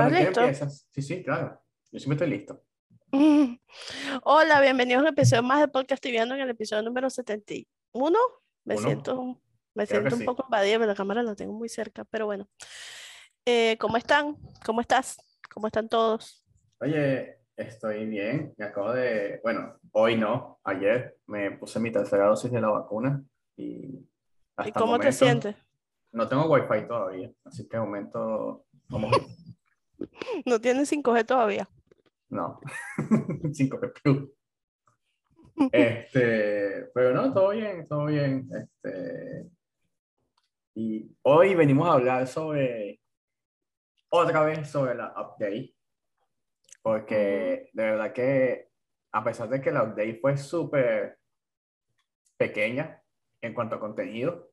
Este, bueno, ¿Estás ¿quién listo? empiezas? Sí, sí, claro. Yo siempre estoy listo. Hola, bienvenidos a un episodio más de Podcast Tibiano en el episodio número 71. Me Uno. siento, me Creo siento un sí. poco invadida, pero la cámara la tengo muy cerca, pero bueno. Eh, ¿cómo están? ¿Cómo estás? ¿Cómo están todos? Oye, estoy bien. Me acabo de, bueno, hoy no, ayer me puse mi tercera dosis de la vacuna y hasta ¿Y cómo te momento sientes? No tengo wifi todavía, así que de momento, bien. ¿No tienes 5G todavía? No, 5G Plus. Este, pero no, todo bien, todo bien. Este, y hoy venimos a hablar sobre, otra vez sobre la update, porque de verdad que a pesar de que la update fue súper pequeña en cuanto a contenido,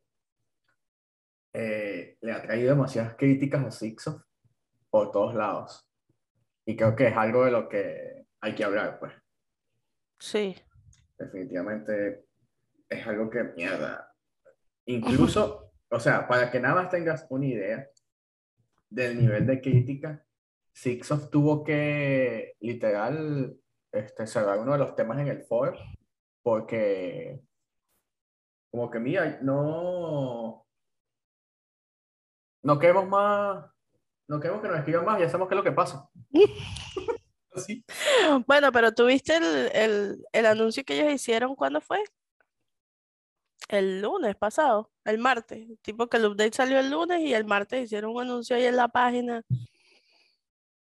eh, le ha traído demasiadas críticas a Sixo por todos lados. Y creo que es algo de lo que hay que hablar, pues Sí. definitivamente es algo que mierda. Incluso, o sea, para que nada más tengas una idea del nivel de crítica, Sixoft tuvo que literal este, cerrar uno de los temas en el foro porque como que mira, no no queremos más, no queremos que nos escriban más, ya sabemos qué es lo que pasa. Bueno, pero ¿tuviste el, el, el anuncio que ellos hicieron? ¿Cuándo fue? El lunes pasado, el martes. Tipo que el update salió el lunes y el martes hicieron un anuncio ahí en la página,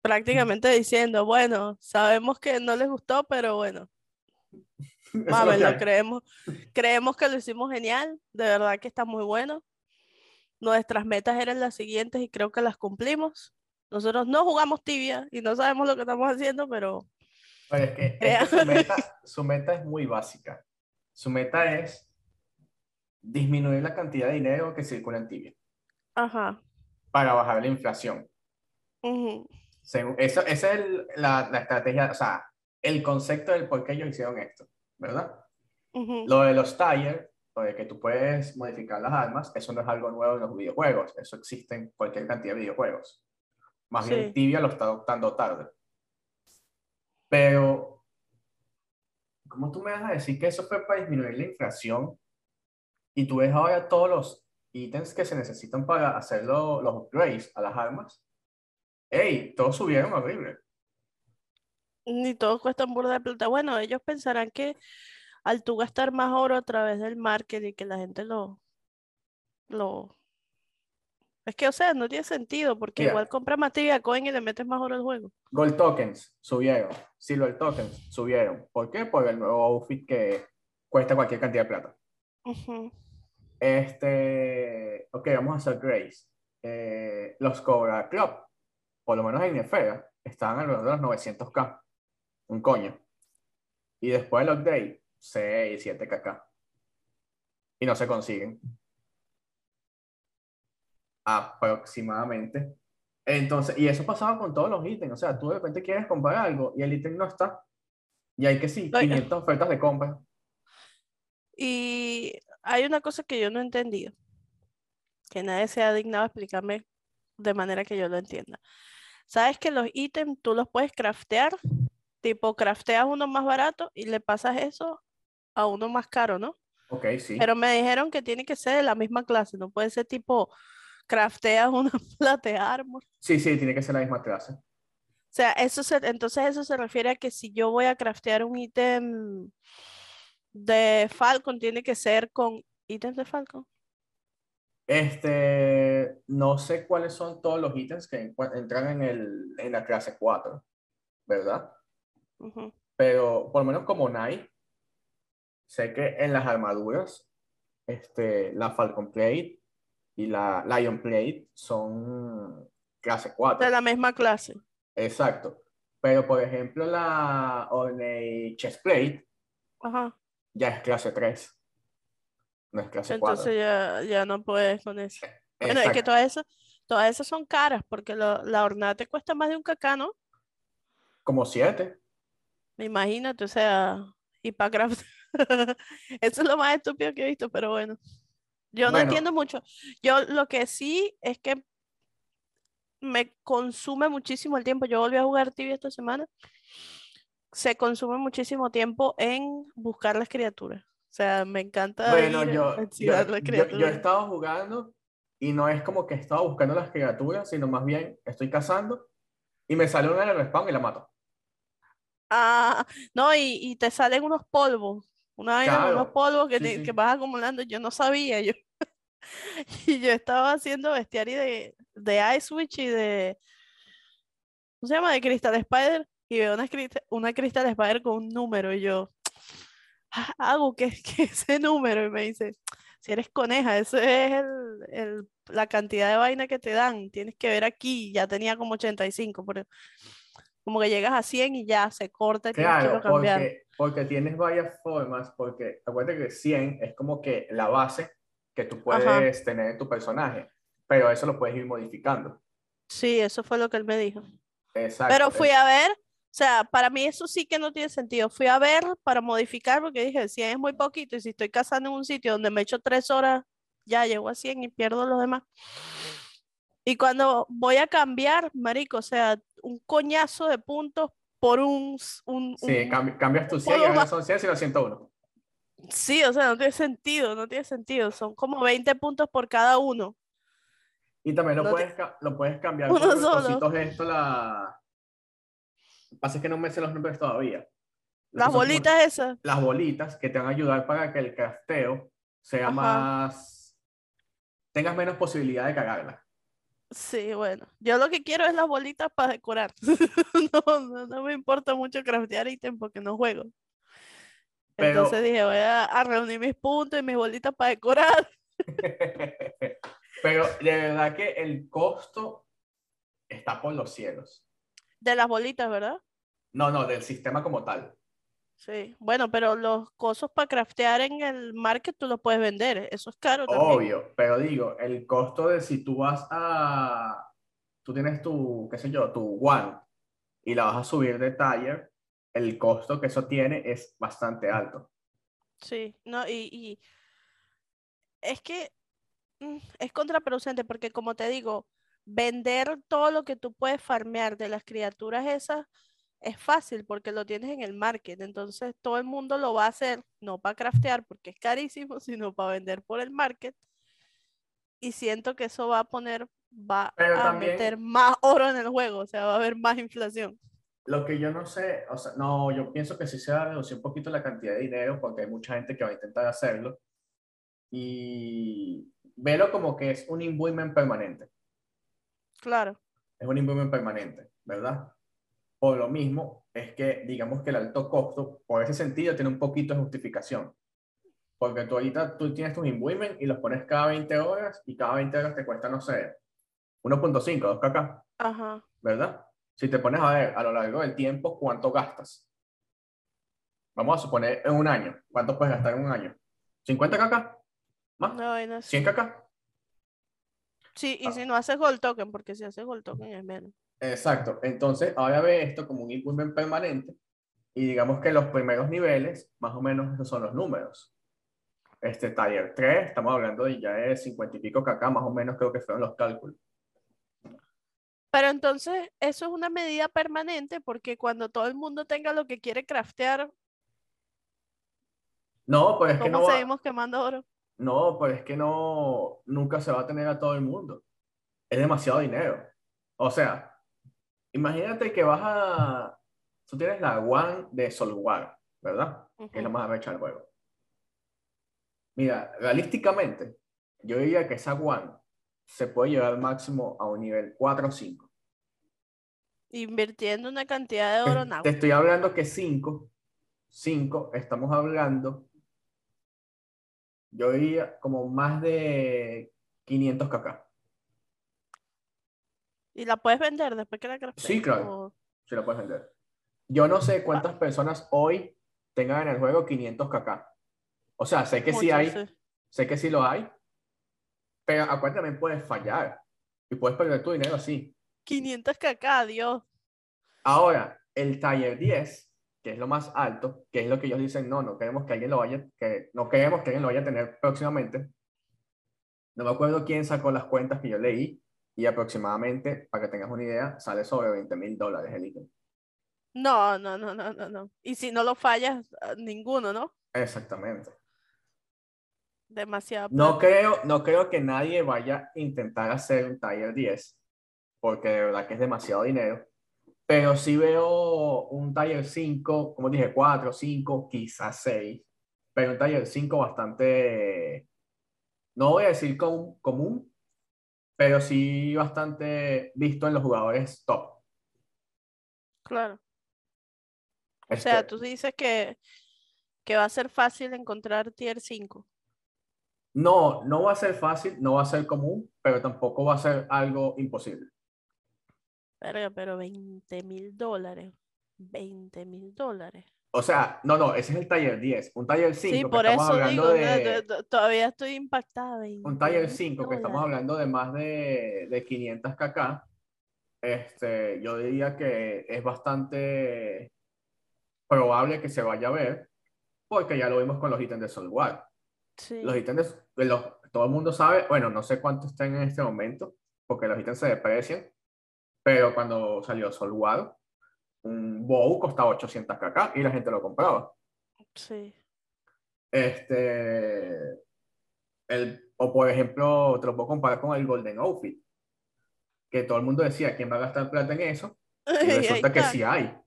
prácticamente diciendo, bueno, sabemos que no les gustó, pero bueno, es lo creemos, creemos que lo hicimos genial, de verdad que está muy bueno. Nuestras metas eran las siguientes y creo que las cumplimos. Nosotros no jugamos tibia y no sabemos lo que estamos haciendo, pero Pero es que, es que Crea- su meta, su meta es muy básica. Su meta es disminuir la cantidad de dinero que circula en Tibia ajá. para bajar la inflación. eso, esa es el- la, la estrategia, o sea, el concepto del por qué ellos hicieron esto, ¿verdad? Lo de los tires, de que tú puedes modificar las armas, eso no es algo nuevo en los videojuegos, eso existe en cualquier cantidad de videojuegos. Más bien Sí. Tibia lo está adoptando tarde. Pero, ¿cómo tú me vas a decir que eso fue para disminuir la inflación? Y tú ves ahora todos los ítems que se necesitan para hacer lo- los upgrades a las armas. ¡Ey! Todos subieron horrible. Ni todo cuesta un burda de plata. Bueno, ellos pensarán que al tú gastar más oro a través del marketing, que la gente lo, lo... Es que, o sea, no tiene sentido, porque igual compras más tibia coin y le metes más oro al juego. Gold tokens subieron. Silver tokens subieron. ¿Por qué? Por el nuevo outfit que cuesta cualquier cantidad de plata. Este, ok, vamos a hacer Grace. Eh, los Cobra Club, por lo menos en Nefera, estaban alrededor de los 900k. Un coño. Y después del update, 6, 7kk. Y no se consiguen. Aproximadamente. Entonces, y eso pasaba con todos los ítems. O sea, tú de repente quieres comprar algo y el ítem no está. Y hay que sí, Oye. 500 ofertas de compra. Y hay una cosa que yo no he entendido, que nadie se ha dignado a explicarme de manera que yo lo entienda. ¿Sabes que los ítems tú los puedes craftear? Tipo, crafteas uno más barato y le pasas eso a uno más caro, ¿no? Ok, sí. Pero me dijeron que tiene que ser de la misma clase, no puede ser tipo, crafteas una plate armor. Sí, sí, tiene que ser la misma clase. O sea, eso se, entonces eso se refiere a que si yo voy a craftear un ítem de Falcon, tiene que ser con ítems de Falcon. Este, no sé cuáles son todos los ítems que entran en, el, en la clase 4, ¿verdad? Ujú. Pero por lo menos como Nike, sé que en las armaduras, este, la Falcon Plate y la Lion Plate son clase 4. De la misma clase. Exacto. Pero por ejemplo, la Ornate Chest Plate Ajá. ya es clase 3. No es clase 4. Entonces ya, ya no puedes con eso. Bueno, es que todas esas, todas esas son caras, porque lo- la hornada te cuesta más de un cacá, ¿no? Como 7. Imagínate, o sea, y para. Eso es lo más estúpido que he visto, pero bueno. Yo no Bueno. entiendo mucho. Yo lo que sí es que me consume muchísimo el tiempo. Yo volví a jugar tibia esta semana. Se consume muchísimo tiempo en buscar las criaturas. O sea, me encanta Bueno, yo, yo, yo, yo he estado jugando y no es como que he estado buscando las criaturas, sino más bien estoy cazando y me sale una en el respawn y la mato. Ah, no, y, y te salen unos polvos. Una vaina con unos Claro, polvos que, sí, te- sí. que vas acumulando. Yo no sabía. Yo, y yo estaba haciendo bestiario de, de Ice Witch y de. ¿Cómo se llama? De Crystal Spider. Y veo una, una Crystal Spider con un número. Y yo. "Ah, Hago que, que ese número. Y me dice. Si eres coneja, eso es el, el- la cantidad de vaina que te dan. Tienes que ver aquí. Ya tenía como 85. Pero como que llegas a 100 y ya se corta tienes que Claro, cambiando. porque, porque tienes varias formas, porque acuérdate que 100 es como que la base que tú Ajá. puedes tener en tu personaje, pero eso lo puedes ir modificando. Sí, eso fue lo que él me dijo. Exacto. Pero fui a ver, o sea, para mí eso sí que no tiene sentido. Fui a ver para modificar porque dije, 100 es muy poquito y si estoy cazando en un sitio donde me echo tres horas, ya llego a 100 y pierdo los demás. Y cuando voy a cambiar, marico, o sea, un coñazo de puntos por un, un, Sí, un- cambi- cambias tu 100 y ahora son 100 sino 101. Sí, o sea, no tiene sentido, no tiene sentido. Son como 20 puntos por cada uno. Y también lo, No puedes, ca- lo puedes cambiar Uno con los solo. cositos esto, la... Pasa es que no me sé los nombres todavía. Lo que Las bolitas esas. Las bolitas que te van a ayudar para que el crafteo sea Ajá. más... Tengas menos posibilidad de cagarla. Sí, bueno, yo lo que quiero es las bolitas para decorar. No, no, no me importa mucho craftear ítem porque no juego. Pero- Entonces dije, voy a, a reunir mis puntos y mis bolitas para decorar. Pero de verdad que el costo está por los cielos. De las bolitas, ¿verdad? No, no, del sistema como tal. Sí. Bueno, pero los cosos para craftear en el market tú los puedes vender. Eso es caro también. Obvio, pero digo, el costo de si tú vas a, tú tienes tu, qué sé yo, tu one y la vas a subir de taller, el costo que eso tiene es bastante alto. Sí, no, y, y es que mm, es contraproducente porque como te digo, vender todo lo que tú puedes farmear de las criaturas esas es fácil porque lo tienes en el market, entonces todo el mundo lo va a hacer, no para craftear porque es carísimo, sino para vender por el market. Y siento que eso va a poner, va Pero a también- meter más oro en el juego, o sea, va a haber más inflación. Lo que yo no sé, o sea, no, yo pienso que sí se va a reducir un poquito la cantidad de dinero porque hay mucha gente que va a intentar hacerlo y velo como que es un imbuement permanente. Claro, es un imbuement permanente, ¿verdad? Por lo mismo, es que digamos que el alto costo, por ese sentido, tiene un poquito de justificación. Porque tú ahorita tú tienes tus imbuement y los pones cada 20 horas y cada 20 horas te cuesta, no sé, 1.5, 2 kk, ajá. ¿verdad? Si te pones a ver a lo largo del tiempo, ¿cuánto gastas? Vamos a suponer en un año. ¿Cuánto puedes gastar en un año? ¿50 kk? ¿Más? No, vaina así. ¿100 kk? Sí, y Ah. si no haces gold token, porque si haces gold token es menos. Exacto. Entonces, ahora ve esto como un improvement permanente y digamos que los primeros niveles, más o menos esos son los números. Este taller 3, estamos hablando de ya de 50 y pico kk, más o menos creo que fueron los cálculos. Pero entonces eso es una medida permanente porque cuando todo el mundo tenga lo que quiere craftear, No, pues es que ¿cómo no va- seguimos quemando oro? no, pues es que no, nunca se va a tener a todo el mundo. Es demasiado dinero. O sea, imagínate que vas a, tú tienes la One de Solwar, ¿verdad? que es Ujú. más arrecha del juego. Mira, realísticamente, yo diría que esa One se puede llevar máximo a un nivel 4 o 5. Invirtiendo una cantidad de oro Te, te estoy hablando que 5, 5, estamos hablando, yo diría como más de 500 kk. Y la puedes vender después que la craftees. Sí, claro. o- Si lo puedes vender. Yo no sé cuántas personas hoy tengan en el juego 500 kk. O sea, sé que sí muchos, hay, sí. sé que sí lo hay, pero acuérdate también puedes fallar y puedes perder tu dinero así. 500 kk, Dios. Ahora, el Taller 10, que es lo más alto, que es lo que ellos dicen, no, no queremos que alguien lo vaya, que no queremos que alguien lo vaya a tener próximamente. No me acuerdo quién sacó las cuentas que yo leí, y aproximadamente, para que tengas una idea, sale sobre 20 mil dólares el ítem. No, no, no, no, no, no. Y si no lo fallas, ah, ninguno, ¿no? Exactamente. Demasiado. No creo, no creo que nadie vaya a intentar hacer un Tier 10, porque de verdad que es demasiado dinero. Pero sí veo un Tier 5, como dije, 4, 5, quizás 6. Pero un Tier 5 bastante, no voy a decir com- común, pero sí bastante visto en los jugadores top. Claro. O sea, tú dices que, que va a ser fácil encontrar tier 5. no, no va a ser fácil, no va a ser común, pero tampoco va a ser algo imposible. Verga, pero 20 mil dólares. 20 mil dólares. O sea, no, no, ese es el Tier 10. Un Tier 5 Sí, que por estamos eso hablando digo, de... to- to- todavía estoy impactada. un 20 Tier mil 5 que estamos hablando de más de, de 500 kk, este, yo diría que es bastante probable que se vaya a ver, porque ya lo vimos con los ítems de Soulwar. Sí, Los ítems, de, los, todo el mundo sabe, bueno, no sé cuánto están en este momento, porque los ítems se deprecian, pero cuando salió Soulwar, un bow costaba 800 kk y la gente lo compraba. sí. Este, el, o por ejemplo, te lo puedo comparar con el Golden Outfit, que todo el mundo decía, ¿quién va a gastar plata en eso? Y resulta que sí hay,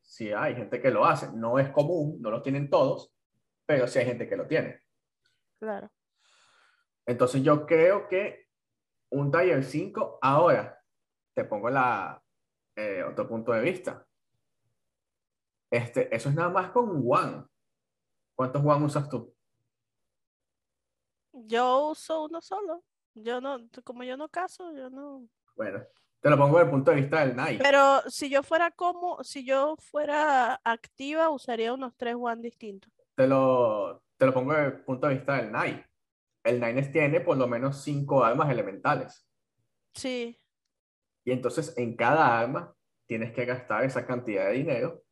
sí hay gente que lo hace. No es común, no lo tienen todos, pero sí hay gente que lo tiene. Claro. Entonces yo creo que un Tier 5, ahora te pongo la, eh, otro punto de vista. Este, eso es nada más con One. ¿Cuántos One usas tú? Yo uso uno solo. Yo no, como yo no caso, yo no. Bueno, te lo pongo desde el punto de vista del Nike. Pero si yo fuera como, si yo fuera activa, usaría unos tres one distintos. te lo, te lo pongo desde el punto de vista del Nine. El Nines tiene por lo menos cinco armas elementales. Sí, Y entonces en cada arma tienes que gastar esa cantidad de dinero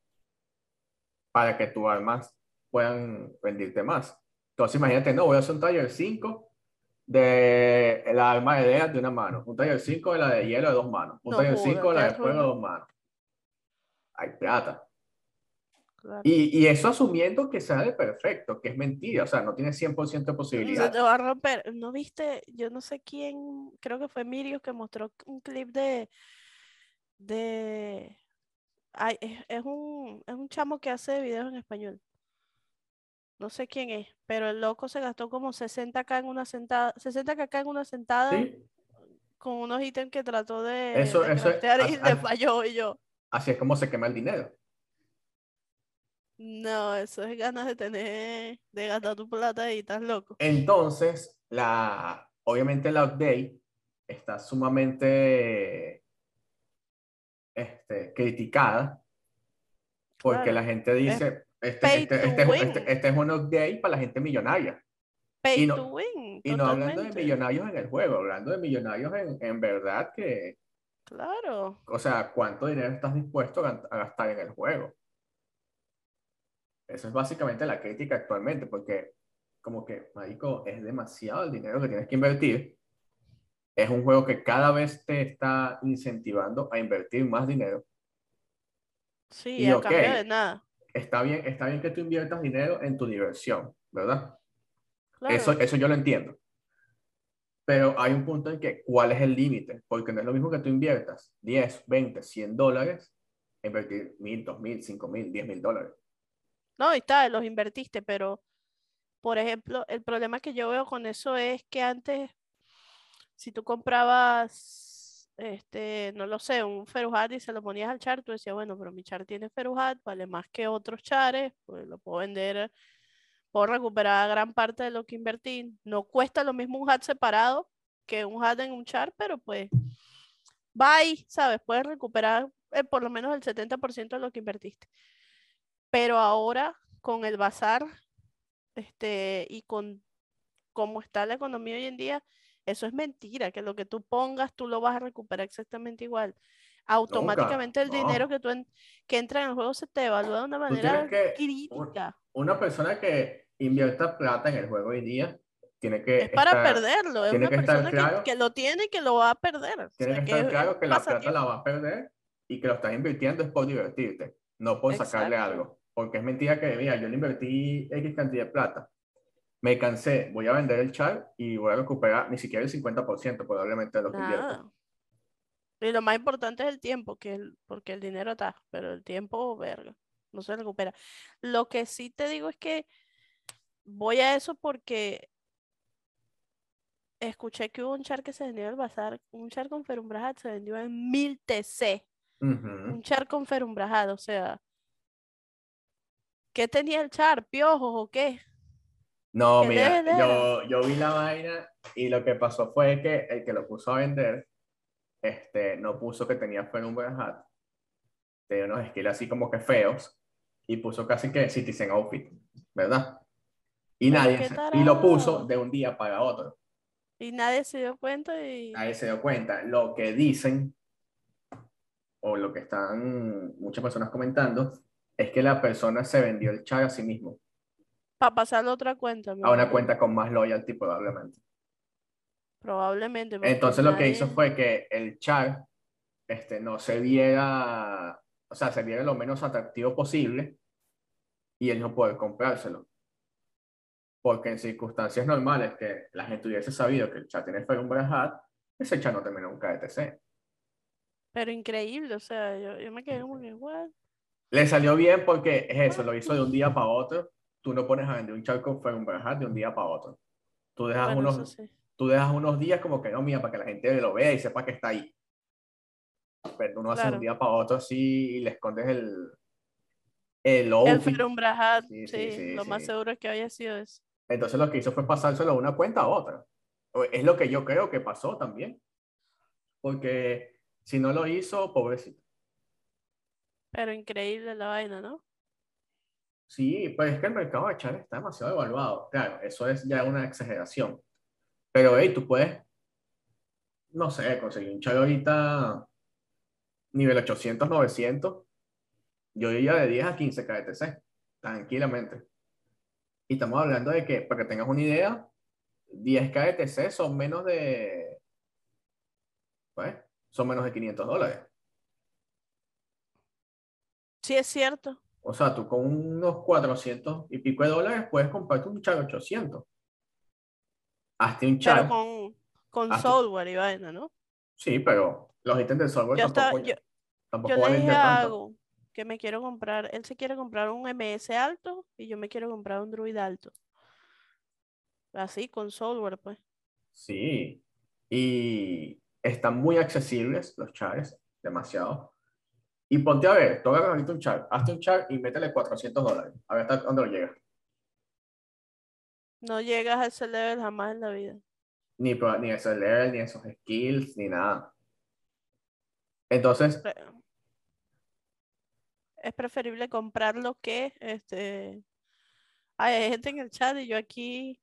para que tus armas puedan rendirte más. Entonces imagínate, no, voy a hacer un taller 5 de la arma de Death de una mano, un taller 5 de la de hielo de dos manos, un No taller joda, 5 de la de fuego de dos manos. Hay plata. claro. Y, y eso asumiendo que sale perfecto, que es mentira, o sea, no tiene 100% de Se posibilidad. te va a romper. ¿No viste? Yo no sé quién, creo que fue Mirio que mostró un clip de, de, ay, es, es un, es un chamo que hace videos en español. No sé quién es, pero el loco se gastó como 60k en una sentada, 60k en una sentada ¿Sí? con unos ítems que trató de, Eso- de eso es- y le falló y yo. Así es como se quema el dinero. No, eso es ganas de tener, de gastar tu plata y estás loco. Entonces, la, obviamente la update está sumamente este, criticada porque Claro, la gente dice, este, pay este, este, este- este es un update para la gente millonaria. Pay no- to win, Y no hablando de millonarios en el juego, hablando de millonarios en, en verdad que, Claro. o sea, ¿cuánto dinero estás dispuesto a, a gastar en el juego? Eso es básicamente la crítica actualmente, porque como que, marico, es demasiado el dinero que tienes que invertir. Es un juego que cada vez te está incentivando a invertir más dinero. Sí, Y a ok. cambio de nada. Está bien, está bien que tú inviertas dinero en tu diversión, ¿verdad? Claro. Eso, eso yo lo entiendo. Pero hay un punto en que, ¿cuál es el límite? Porque no es lo mismo que tú inviertas 10, 20, 100 dólares, invertir 1000, 2000, 5000, 10 mil dólares. No, y está, los invertiste, pero, por ejemplo, el problema que yo veo con eso es que antes, si tú comprabas, este, no lo sé, un Feruhat y se lo ponías al char, tú decías, bueno, pero mi char tiene Feruhat, vale más que otros chares, pues lo puedo vender, puedo recuperar gran parte de lo que invertí. No cuesta lo mismo un hat separado que un hat en un char, pero pues, bye, ¿sabes? Puedes recuperar eh, por lo menos el 70% de lo que invertiste. Pero ahora con el bazar este, y con cómo está la economía hoy en día, eso es mentira, que lo que tú pongas tú lo vas a recuperar exactamente igual. Automáticamente el dinero no. que, tú en- que entra en el juego se te evalúa de una manera que- crítica. Una persona que invierta plata en el juego hoy día tiene que Es para estar- perderlo, es una que persona que- claro- que, lo tiene y que lo va a perder. o Tiene sea, que estar es claro que la plata la va a perder y que lo estás invirtiendo es por divertirte, no por sacarle Exacto. algo. Porque es mentira que, mira, yo le invertí X cantidad de plata, me cansé, voy a vender el char y voy a recuperar ni siquiera el 50% probablemente de lo que. Nada. Y lo más importante es el tiempo, que el, porque el dinero está, pero el tiempo, verga, no se recupera. Lo que sí te digo es que voy a eso porque escuché que hubo un char que se vendió en el bazar, un char con ferumbrajat se vendió en 1000 TC, un char con ferumbrajat, o sea, ¿qué tenía el char? ¿Piojos o qué? No, ¿Qué mira, yo, yo vi la vaina y lo que pasó fue que el que lo puso a vender, este, no puso que tenía Fenumbra Hat, tenía unos skills así como que feos, y puso casi que Citizen Outfit, ¿verdad? Y Pero nadie, y lo puso de un día para otro. Y nadie se dio cuenta y... Nadie se dio cuenta. Lo que dicen, o lo que están muchas personas comentando, es que la persona se vendió el char a sí mismo, Para pasarle a otra cuenta. a una cuenta con más loyalty probablemente. Probablemente. Entonces lo que hizo fue que el char este, no se viera, o sea, se viera lo menos atractivo posible y él no poder comprárselo. Porque en circunstancias normales que la gente hubiese sabido que el char tiene Ferumbra Hat, ese char no terminó un KTC. Pero increíble, o sea, yo, yo me quedé como que, what? Le salió bien porque es eso, lo hizo de un día para otro. Tú no pones a vender un char con Ferumbra Hat de un día para otro. Tú dejas, Bueno, unos, sí. tú dejas unos días como que no, mía, para que la gente lo vea y sepa que está ahí. Pero tú no haces Claro. un día para otro así y le escondes el, el El. Ferumbrajat, Sí, sí, lo más seguro es que haya sido eso. Entonces lo que hizo fue pasárselo de una cuenta a otra. Es lo que yo creo que pasó también. Porque si no lo hizo, pobrecito. Pero increíble la vaina, ¿no? Sí, pues es que el mercado de char está demasiado evaluado. Claro, eso es ya una exageración. Pero hey, tú puedes, no sé, conseguir un char ahorita nivel 800, 900. Yo diría de 10 a 15 KTC, tranquilamente. Y estamos hablando de que, para que tengas una idea, 10 KTC son menos de, pues, son menos de 500 dólares. Sí, es cierto. O sea, tú con unos 400 y pico de dólares puedes comprarte un char 800. Hazte un Pero char. con, con tú- software y vaina, ¿no? Sí, pero los ítems del software Yo, tampoco, yo, tampoco yo le valen dije de a tanto. Agu que me quiero comprar, él se quiere comprar un MS alto y yo me quiero comprar un Druid alto. Así, con software, pues. Sí. Y están muy accesibles los chars, demasiado. Y ponte a ver, agarras ahorita un char, hazte un char y métele 400 dólares. A ver hasta dónde lo llega. No llegas a ese level jamás en la vida. Ni, ni ese level, ni esos skills, ni nada. Entonces, Es preferible comprarlo que este. Ay, hay gente en el chat y yo aquí.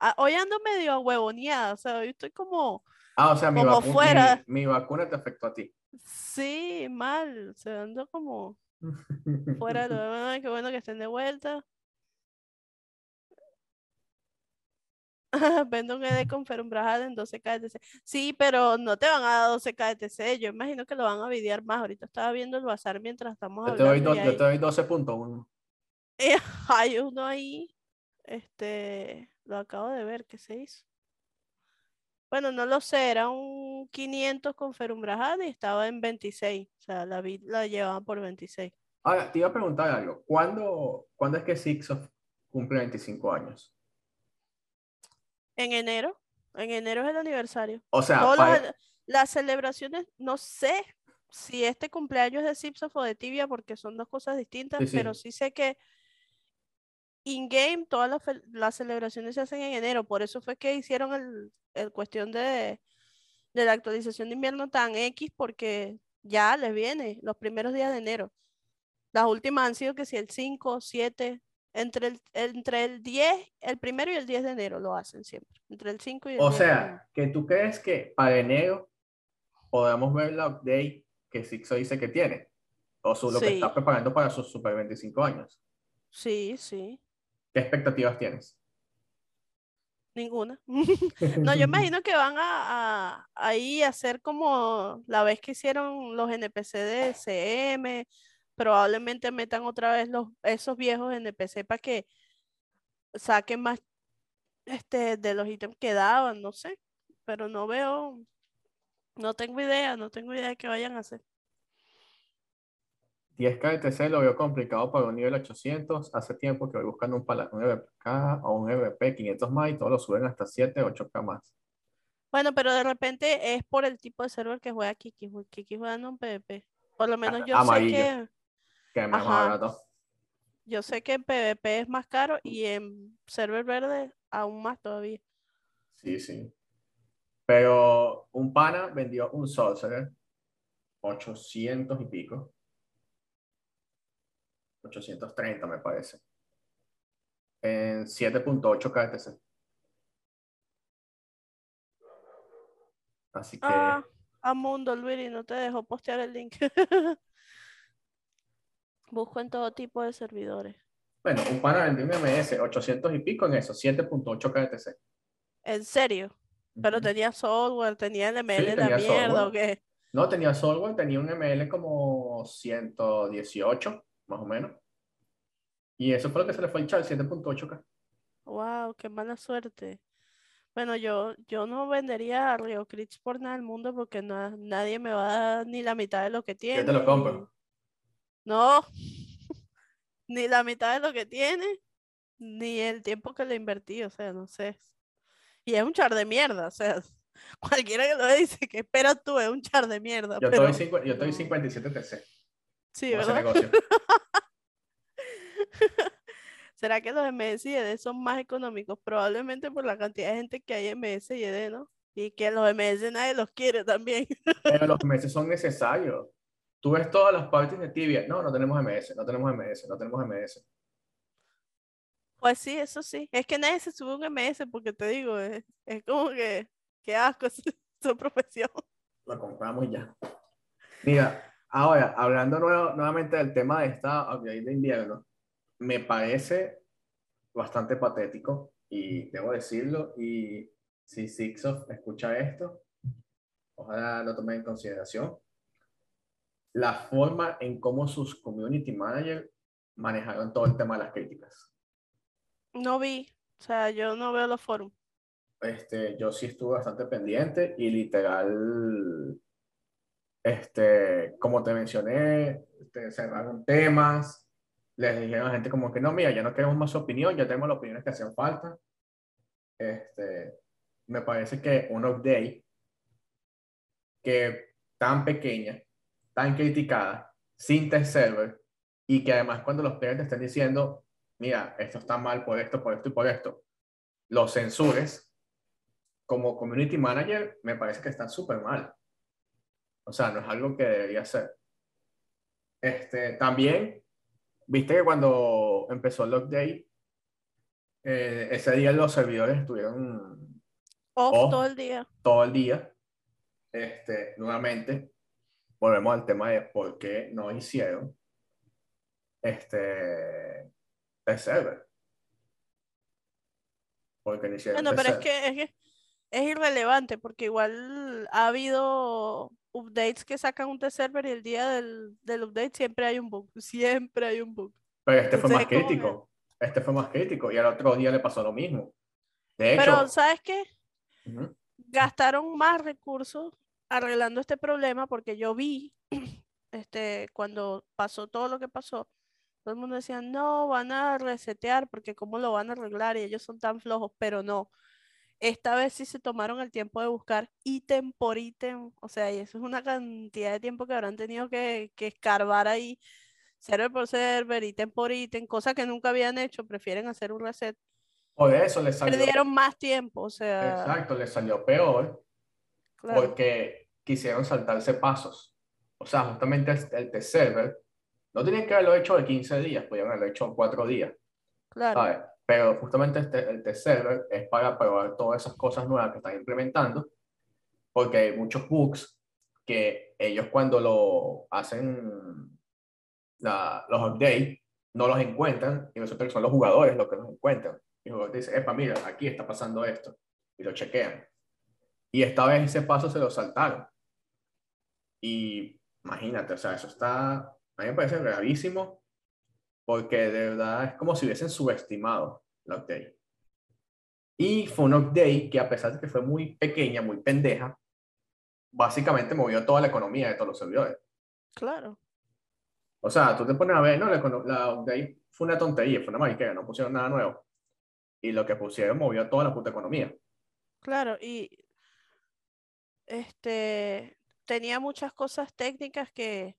Ah, hoy ando medio huevoneada, o sea, hoy estoy como. ah, o sea, mi, Como mi- fuera. mi vacuna te afectó a ti. Sí, mal, o sea, ando como fuera de lo qué bueno que estén de vuelta. Vendo un ED con Ferumbrajal en 12 KTC. Sí, pero no te van a dar 12 KTC. Yo imagino que lo van a videar más. Ahorita estaba viendo el bazar mientras estamos Yo te doy, hablando. yo te doy 12.1. hay uno ahí. Este, lo acabo de ver, ¿qué se hizo? Bueno, no lo sé, era un 500 con Ferumbrajal y estaba en 26. O sea, la, vi- la llevaban por 26. Ahora, te iba a preguntar algo. ¿Cuándo, ¿cuándo es que Sixof cumple 25 años? En enero. En enero es el aniversario. O sea, para- las, las celebraciones, no sé si este cumpleaños es de Zipsof o de Tibia, porque son dos cosas distintas, Sí, sí. pero sí sé que in-game todas las, las celebraciones se hacen en enero. Por eso fue que hicieron el, el cuestión de, de la actualización de invierno tan X, porque ya les viene los primeros días de enero. Las últimas han sido que si el 5, 7, entre el, entre el 10, el primero y el 10 de enero lo hacen siempre. Entre el 5 y el o 10 de enero. sea, que tú crees que para enero podamos ver la update que Sixo dice que tiene. O su, lo que está preparando para sus Super 25 años. Sí, sí. ¿Qué expectativas tienes? Ninguna. no, yo imagino que van a, a, ahí a hacer como la vez que hicieron los NPC de CM, probablemente metan otra vez los, esos viejos NPC para que saquen más este, de los ítems que daban, no sé, pero no veo, no tengo idea, no tengo idea de qué vayan a hacer. 10k ETC lo veo complicado para un nivel 800. Hace tiempo que voy buscando un, un EVP o un EVP 500 más y todos lo suben hasta 7, 8k más. Bueno, pero de repente es por el tipo de server que juega Kiki. Kiki juega en un PvP. Por lo menos yo sé que. Que barato. Yo sé que en PvP es más caro y en server verde aún más todavía. Sí, sí. Pero un pana vendió un Sorcerer 800 y pico. 830 me parece. En 7.8 KTC. Así que. Ah, a Mundo no te dejó postear el link. Busco en todo tipo de servidores. Bueno, un pana vendió un MS 800 y pico en eso, 7.8 KTC. ¿En serio? Pero tenía software, tenía el ML de mierda o qué? No, tenía software, tenía un ML como 118 más o menos. Y eso fue lo que se le fue echar, 7.8K. Wow, qué mala suerte. Bueno, yo, yo no vendería a Rio Crits por nada del mundo porque nadie me va a dar ni la mitad de lo que tiene. Yo te lo compro. No, ni la mitad de lo que tiene, ni el tiempo que le invertí, o sea, no sé. Y es un char de mierda, o sea, cualquiera que lo dice que espera tú, es un char de mierda. Yo, estoy, yo estoy 57 TC. Sí, ¿verdad? ¿Será que los MS y ED son más económicos? Probablemente por la cantidad de gente que hay en MS y ED, ¿no? Y que los MS nadie los quiere también. Pero los MS son necesarios. Tú ves todas las partes de tibia. No, no tenemos MS, no tenemos MS, no tenemos MS. Pues sí, eso sí. Es que nadie se sube un MS porque te digo, es, como que, qué asco su profesión. Lo compramos ya. Mira, Ahora, hablando nuevamente del tema de esta update de invierno, me parece bastante patético y debo decirlo. Y si Sixof escucha esto, ojalá lo tome en consideración. La forma en cómo sus community managers manejaron todo el tema de las críticas. No vi, o sea, yo no veo los foros. Este, yo sí estuve bastante pendiente y literal este, como te mencioné, este, cerraron temas, les dijeron a la gente como que no, mira, ya no queremos más su opinión, ya tenemos las opiniones que hacían falta. Este, me parece que un update que tan pequeña, tan criticada, sin test server, y que además cuando los players te estén diciendo, mira, esto está mal por esto, por esto y por esto, los censures, como community manager, me parece que están súper mal. O sea, no es algo que debería ser. Este, también, viste que cuando empezó el lock day, eh, ese día los servidores estuvieron off, todo el día. Todo el día. Este, nuevamente, volvemos al tema de por qué no hicieron este el server. Porque no hicieron Bueno, pero es que, es que es irrelevante porque igual ha habido updates que sacan un test server y el día del, del update siempre hay un bug, siempre hay un bug. Pero este fue más crítico, este fue más crítico y al otro día le pasó lo mismo. De hecho, Pero ¿sabes qué? Gastaron más recursos arreglando este problema porque yo vi, este, cuando pasó todo lo que pasó, todo el mundo decía, no, van a resetear porque cómo lo van a arreglar y ellos son tan flojos, pero no esta vez sí se tomaron el tiempo de buscar ítem por ítem, o sea, y eso es una cantidad de tiempo que habrán tenido que, que escarbar ahí, server por server, ítem por ítem, cosa que nunca habían hecho, prefieren hacer un reset. Por eso les salió. Perdieron más tiempo, o sea. Exacto, les salió peor porque quisieron saltarse pasos. O sea, justamente el, test server no tenían que haberlo hecho de 15 días, podían haberlo hecho en 4 días. Claro. Pero justamente este, el test server es para probar todas esas cosas nuevas que están implementando, porque hay muchos bugs que ellos cuando lo hacen la, los updates no los encuentran y resulta que son los jugadores los que los encuentran. Y el jugador dice, epa, mira, aquí está pasando esto. Y lo chequean. Y esta vez ese paso se lo saltaron. Y imagínate, o sea, eso está, a mí me parece gravísimo porque de verdad es como si hubiesen subestimado la update. Y fue un update que a pesar de que fue muy pequeña, muy pendeja, básicamente movió toda la economía de todos los servidores. Claro. O sea, tú te pones a ver, no, la, la update fue una tontería, fue una mariquera, no pusieron nada nuevo. Y lo que pusieron movió toda la puta economía. Claro, y este tenía muchas cosas técnicas que,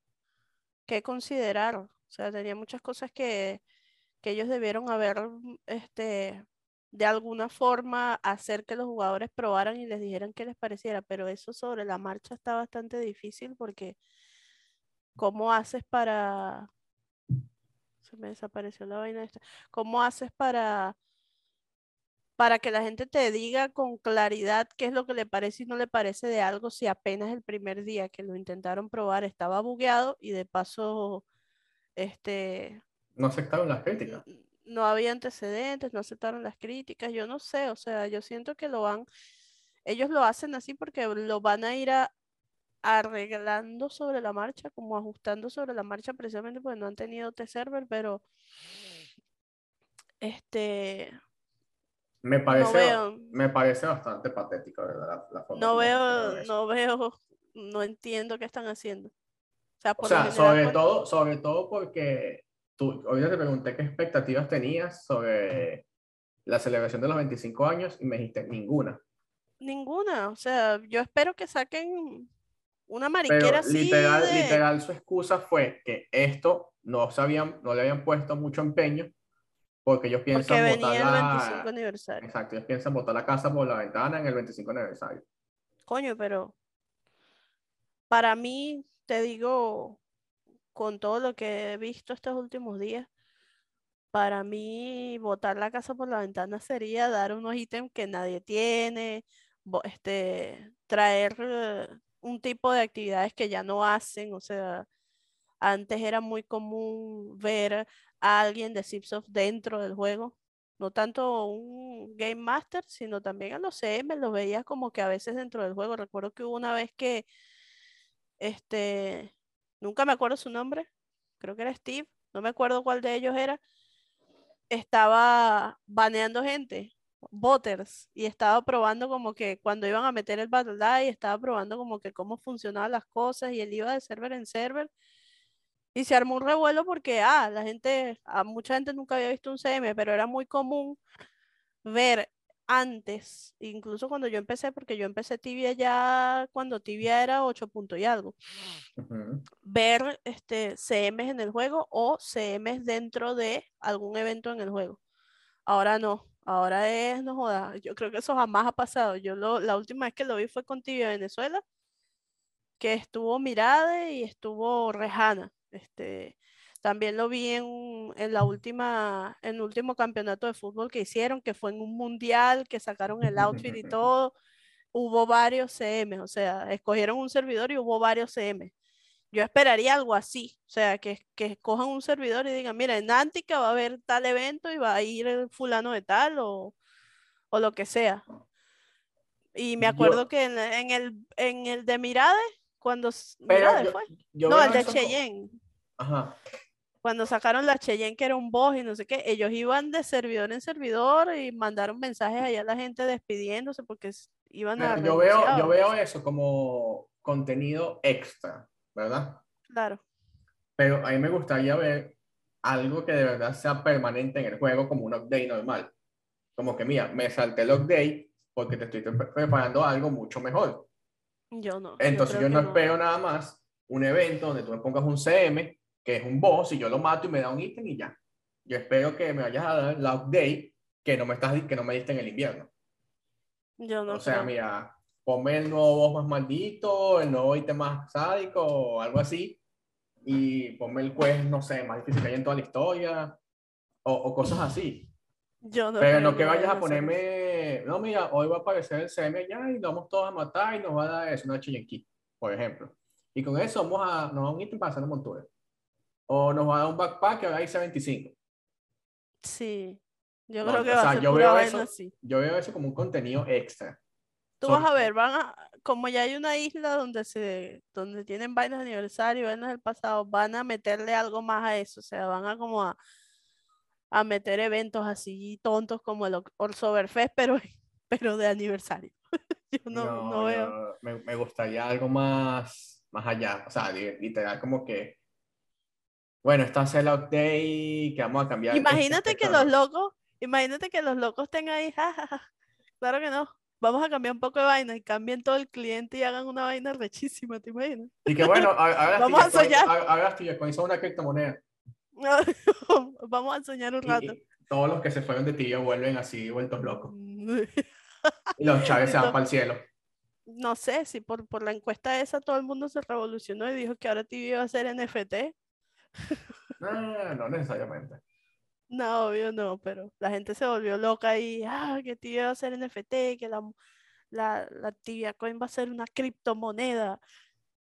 que considerar. O sea, tenía muchas cosas que, que ellos debieron haber este, de alguna forma hacer que los jugadores probaran y les dijeran qué les pareciera, pero eso sobre la marcha está bastante difícil porque ¿cómo haces para... Se me desapareció la vaina esta. ¿Cómo haces para para que la gente te diga con claridad qué es lo que le parece y no le parece de algo si apenas el primer día que lo intentaron probar estaba bugueado y de paso este no aceptaron las críticas no había antecedentes, no aceptaron las críticas, yo no sé, o sea, yo siento que lo van, ellos lo hacen así porque lo van a ir a, arreglando sobre la marcha, como ajustando sobre la marcha precisamente porque no han tenido T-Server, pero este... Me parece, me parece bastante patético, ¿verdad? La, no veo, no veo, no entiendo qué están haciendo. O sea, o sea sobre, todo, sobre todo porque tú, hoy te pregunté qué expectativas tenías sobre la celebración de los 25 años y me dijiste ninguna. Ninguna, o sea, yo espero que saquen una mariquera así. Literal, literal, su excusa fue que esto no, sabían, no le habían puesto mucho empeño porque ellos piensan porque venía el 25 aniversario. Exacto, ellos piensan botar la casa por la ventana en el 25 aniversario. Coño, pero para mí, te digo, con todo lo que he visto estos últimos días, para mí botar la casa por la ventana sería dar unos ítems que nadie tiene, este, traer eh, un tipo de actividades que ya no hacen, o sea, antes era muy común ver a alguien de Zipsoft dentro del juego, no tanto un Game Master, sino también a los CM, los veía como que a veces dentro del juego. Recuerdo que hubo una vez que este nunca me acuerdo su nombre, creo que era Steve, no me acuerdo cuál de ellos era, estaba baneando gente, boters, y estaba probando como que cuando iban a meter el Battle y estaba probando como que cómo funcionaban las cosas y él iba de server en server. Y se armó un revuelo porque, ah, la gente, a mucha gente nunca había visto un CM, pero era muy común ver antes, incluso cuando yo empecé, porque yo empecé tibia ya cuando tibia era 8 puntos y algo, ver este, CMs en el juego o CMs dentro de algún evento en el juego. Ahora no, ahora es, no joda, yo creo que eso jamás ha pasado. Yo lo, la última vez que lo vi fue con Tibia Venezuela, que estuvo Mirade y estuvo Rejana. Este, también lo vi en, en, la última, en el último campeonato de fútbol que hicieron, que fue en un mundial, que sacaron el outfit y todo. Hubo varios CM, o sea, escogieron un servidor y hubo varios CM. Yo esperaría algo así, o sea, que, que escojan un servidor y digan, mira, en Antica va a haber tal evento y va a ir el fulano de tal o, o lo que sea. Y me acuerdo que en, en, el, en el de Mirade, cuando... Mirade fue. no, el de Cheyenne. Ajá cuando sacaron la Cheyenne, que era un boss y no sé qué, ellos iban de servidor en servidor y mandaron mensajes allá a la gente despidiéndose porque iban a... Yo veo, yo veo eso como contenido extra, ¿verdad? Claro. Pero a mí me gustaría ver algo que de verdad sea permanente en el juego como un update normal. Como que, mira, me salté el update porque te estoy preparando algo mucho mejor. Yo no. Entonces yo, no espero nada más un evento donde tú me pongas un CM que es un boss, y yo lo mato y me da un ítem y ya. Yo espero que me vayas a dar la update que no me, estás, que no me diste en el invierno. Yo no o sea, mira, ponme el nuevo boss más maldito, el nuevo ítem más sádico o algo así, y ponme el quest, no sé, más difícil que hay en toda la historia, o, o cosas así. Yo no Pero no que vayas a ponerme, no, mira, hoy va a aparecer el CM allá y vamos todos a matar y nos va a dar eso, una Key, por ejemplo. Y con eso vamos a, nos da un ítem para hacer un montura o nos va a dar un backpack que ahora dice 25. Sí. Yo No, creo que o va sea, a ser yo veo eso- así. Yo veo eso como un contenido extra. Tú vas a ver, van a, como ya hay una isla donde se, donde tienen vainas de aniversario, vainas del pasado, van a meterle algo más a eso, o sea, van a como a, a meter eventos así tontos como el Oktoberfest, pero, pero de aniversario. Yo no, no, veo. yo- me, me gustaría algo más, más allá. O sea, li- literal, como que. Bueno, esta es el update que vamos a cambiar. este Imagínate que los locos, imagínate que los locos tengan ahí, "Ja, ja, ja". claro que no. Vamos a cambiar un poco de vaina y cambien todo el cliente y hagan una vaina rechísima, ¿te imaginas? Y que bueno, ahora Vamos a soñar. ahora- son una criptomoneda. Vamos a soñar un rato. y todos los que se fueron de tibio vuelven así, vueltos locos. Y los chaves se van No. para el cielo. No sé si por, por la encuesta esa todo el mundo se revolucionó y dijo que ahora TV iba a ser NFT. Ah, no necesariamente. No, obvio no, pero la gente se volvió loca y, ah, que TV iba a ser NFT, que la, la, la Tibia Coin va a ser una criptomoneda.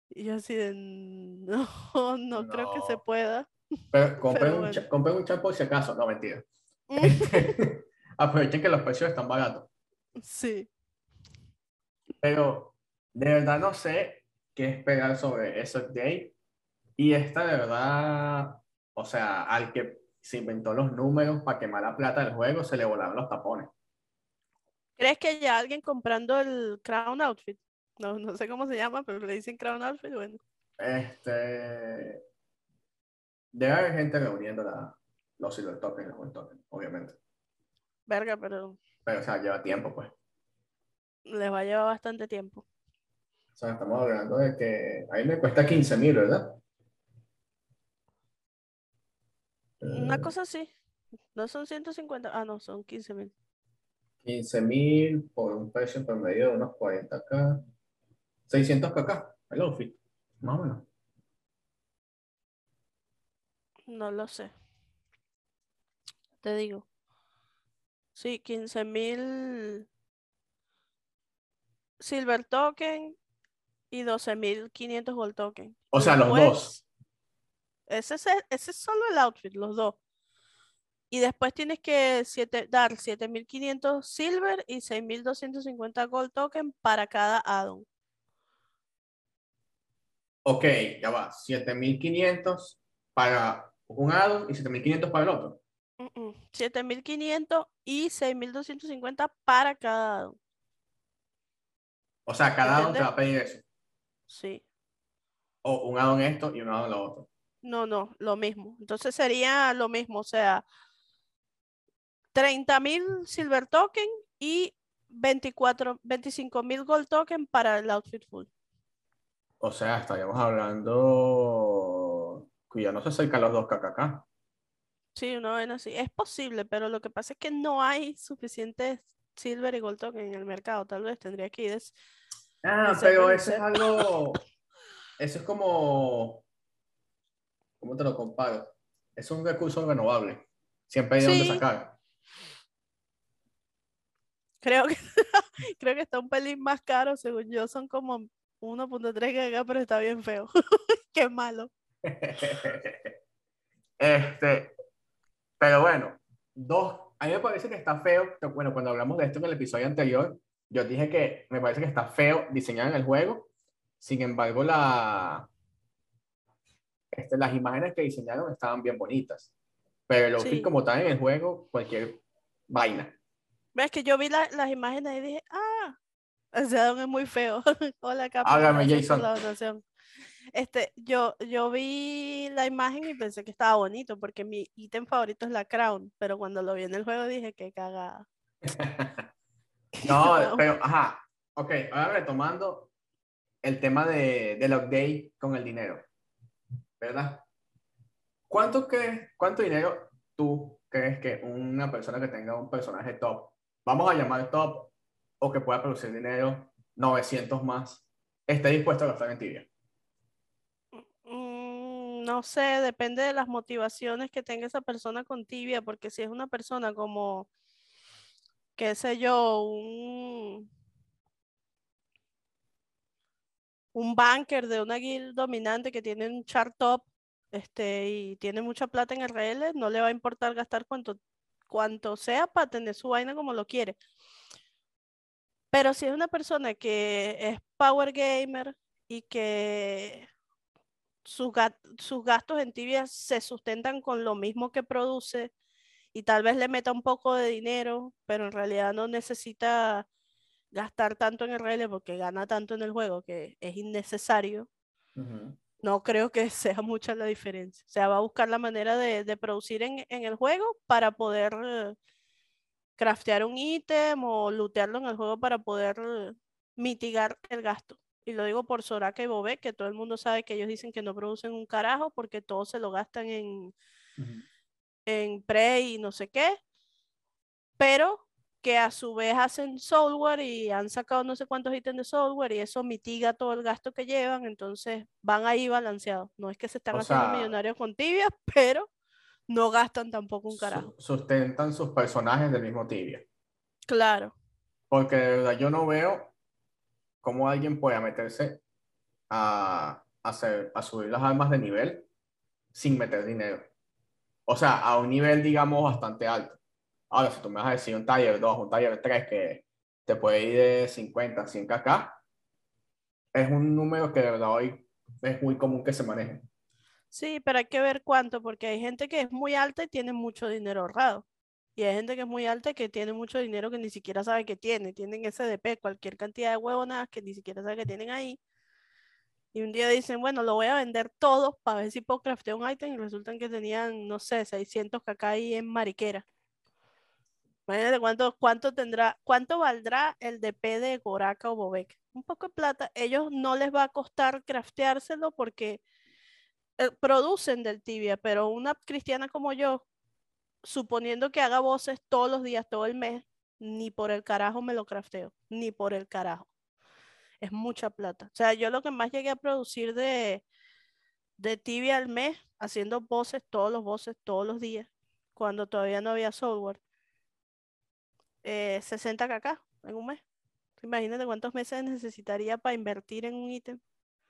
Y yo así de, no, no creo que se No. pueda. Pero un, bueno. cha- compren un chat por si acaso. No, mentira. Mm, Aprovechen que los precios están baratos. Sí. Pero de verdad no sé qué esperar sobre ese update. Y esta de verdad, o sea, al que se inventó los números para quemar la plata del juego, se le volaron los tapones. ¿Crees que haya alguien comprando el Crown Outfit? No, no sé cómo se llama, pero le dicen Crown Outfit, bueno. Este. Debe haber gente reuniendo la- los silver tokens, los gold tokens, obviamente. Verga, pero Pero, o sea, lleva tiempo, pues. les va a llevar bastante tiempo. O sea, estamos hablando de que ahí me cuesta 15 mil, ¿verdad? Una cosa así. No son 150, ah, no, son 15 mil. 15 mil por un precio promedio de unos 40k. 600 kk, el outfit, más o menos. No lo sé. Te digo. Sí, 15 mil Silver Token y 12.500 Gold Token. O sea, los dos. Ese es, ese es solo el outfit, los dos. Y después tienes que siete- dar 7.500 Silver y 6.250 Gold Token para cada addon. Ok, ya va. 7500 para un addon y 7500 para el otro. Mm, mm, 7.500 y 6.250 para cada addon. O sea, cada addon te va a pedir eso. Sí. O un addon esto y un addon lo otro. No, no, lo mismo. Entonces sería lo mismo, o sea, 30.000 Silver Token y 24, 25.000 Gold Token para el outfit full. O sea, estaríamos hablando que ya no se acerca a los 2 kkk. Sí, una vez así. Es posible, pero lo que pasa es que no hay suficientes Silver y Gold Token en el mercado. Tal vez tendría que ir. des- Ah, pero eso es algo. Eso es como. ¿Cómo te lo comparo? Es un recurso renovable. Siempre hay de dónde Sí. sacar. Creo que, creo que está un pelín más caro, según yo, son como 1.3 GB, pero está bien feo. Qué malo. Este, pero bueno, dos, a mí me parece que está feo, bueno, cuando hablamos de esto en el episodio anterior, yo dije que me parece que está feo diseñar en el juego, sin embargo, la, este, las imágenes que diseñaron estaban bien bonitas, pero el outfit Sí. como tal en el juego, cualquier vaina. Ves que yo vi la- las imágenes y dije, ah, ese addon es muy feo. Hola, Capi, Hágame, Jason. la. Este, yo, yo vi la imagen y pensé que estaba bonito porque mi ítem favorito es la crown, pero cuando lo vi en el juego dije que cagada. No, pero, ajá, ok, ahora retomando el tema de, del update con el dinero, ¿verdad? ¿Cuánto crees, cuánto dinero tú crees que una persona que tenga un personaje top, vamos a llamar top, o que pueda producir dinero 900 más, esté dispuesto a gastar en tibia? Mm, no sé, depende de las motivaciones que tenga esa persona con tibia, porque si es una persona como, qué sé yo, un, un banker de una guild dominante que tiene un chart top este, y tiene mucha plata en RL, no le va a importar gastar cuanto, cuanto sea para tener su vaina como lo quiere. Pero si es una persona que es power gamer y que sus, sus gastos en tibia se sustentan con lo mismo que produce y tal vez le meta un poco de dinero, pero en realidad no necesita gastar tanto en el RL porque gana tanto en el juego que es innecesario. No creo que sea mucha la diferencia. O sea, va a buscar la manera de, de producir en, en, el juego para poder uh, craftear un ítem o lootearlo en el juego para poder uh, mitigar el gasto. Y lo digo por Soraka y Bobé, que todo el mundo sabe que ellos dicen que no producen un carajo porque todos se lo gastan en, uh -huh. en Prey y no sé qué. Pero que a su vez hacen software y han sacado no sé cuántos ítems de software y eso mitiga todo el gasto que llevan, entonces van ahí balanceados. No es que se están o haciendo sea, millonarios con tibia, pero no gastan tampoco un carajo. Sustentan sus personajes del mismo tibia. Claro. Porque de verdad yo no veo cómo alguien pueda meterse a, hacer, a subir las armas de nivel sin meter dinero. O sea, a un nivel, digamos, bastante alto. Ahora, si tú me vas a decir un taller 2, un taller 3 que te puede ir de 50 a 100 kk, es un número que de verdad hoy es muy común que se maneje. Sí, pero hay que ver cuánto, porque hay gente que es muy alta y tiene mucho dinero ahorrado. Y hay gente que es muy alta que tiene mucho dinero que ni siquiera sabe que tiene. Tienen SDP, cualquier cantidad de huevonas que ni siquiera sabe que tienen ahí. Y un día dicen, bueno, lo voy a vender todo para ver si puedo craftear un item y resultan que tenían, no sé, 600 kk ahí en mariquera. Imagínate cuánto, cuánto tendrá, cuánto valdrá el DP de Goraka o Bobek. Un poco de plata. Ellos no les va a costar crafteárselo porque eh, producen del tibia, pero una cristiana como yo, suponiendo que haga voces todos los días, todo el mes, ni por el carajo me lo crafteo, ni por el carajo. Es mucha plata. O sea, yo lo que más llegué a producir de, de tibia al mes, haciendo voces, todos los voces, todos los días, cuando todavía no había software, eh, 60 kk en un mes. Imagínate cuántos meses necesitaría para invertir en un ítem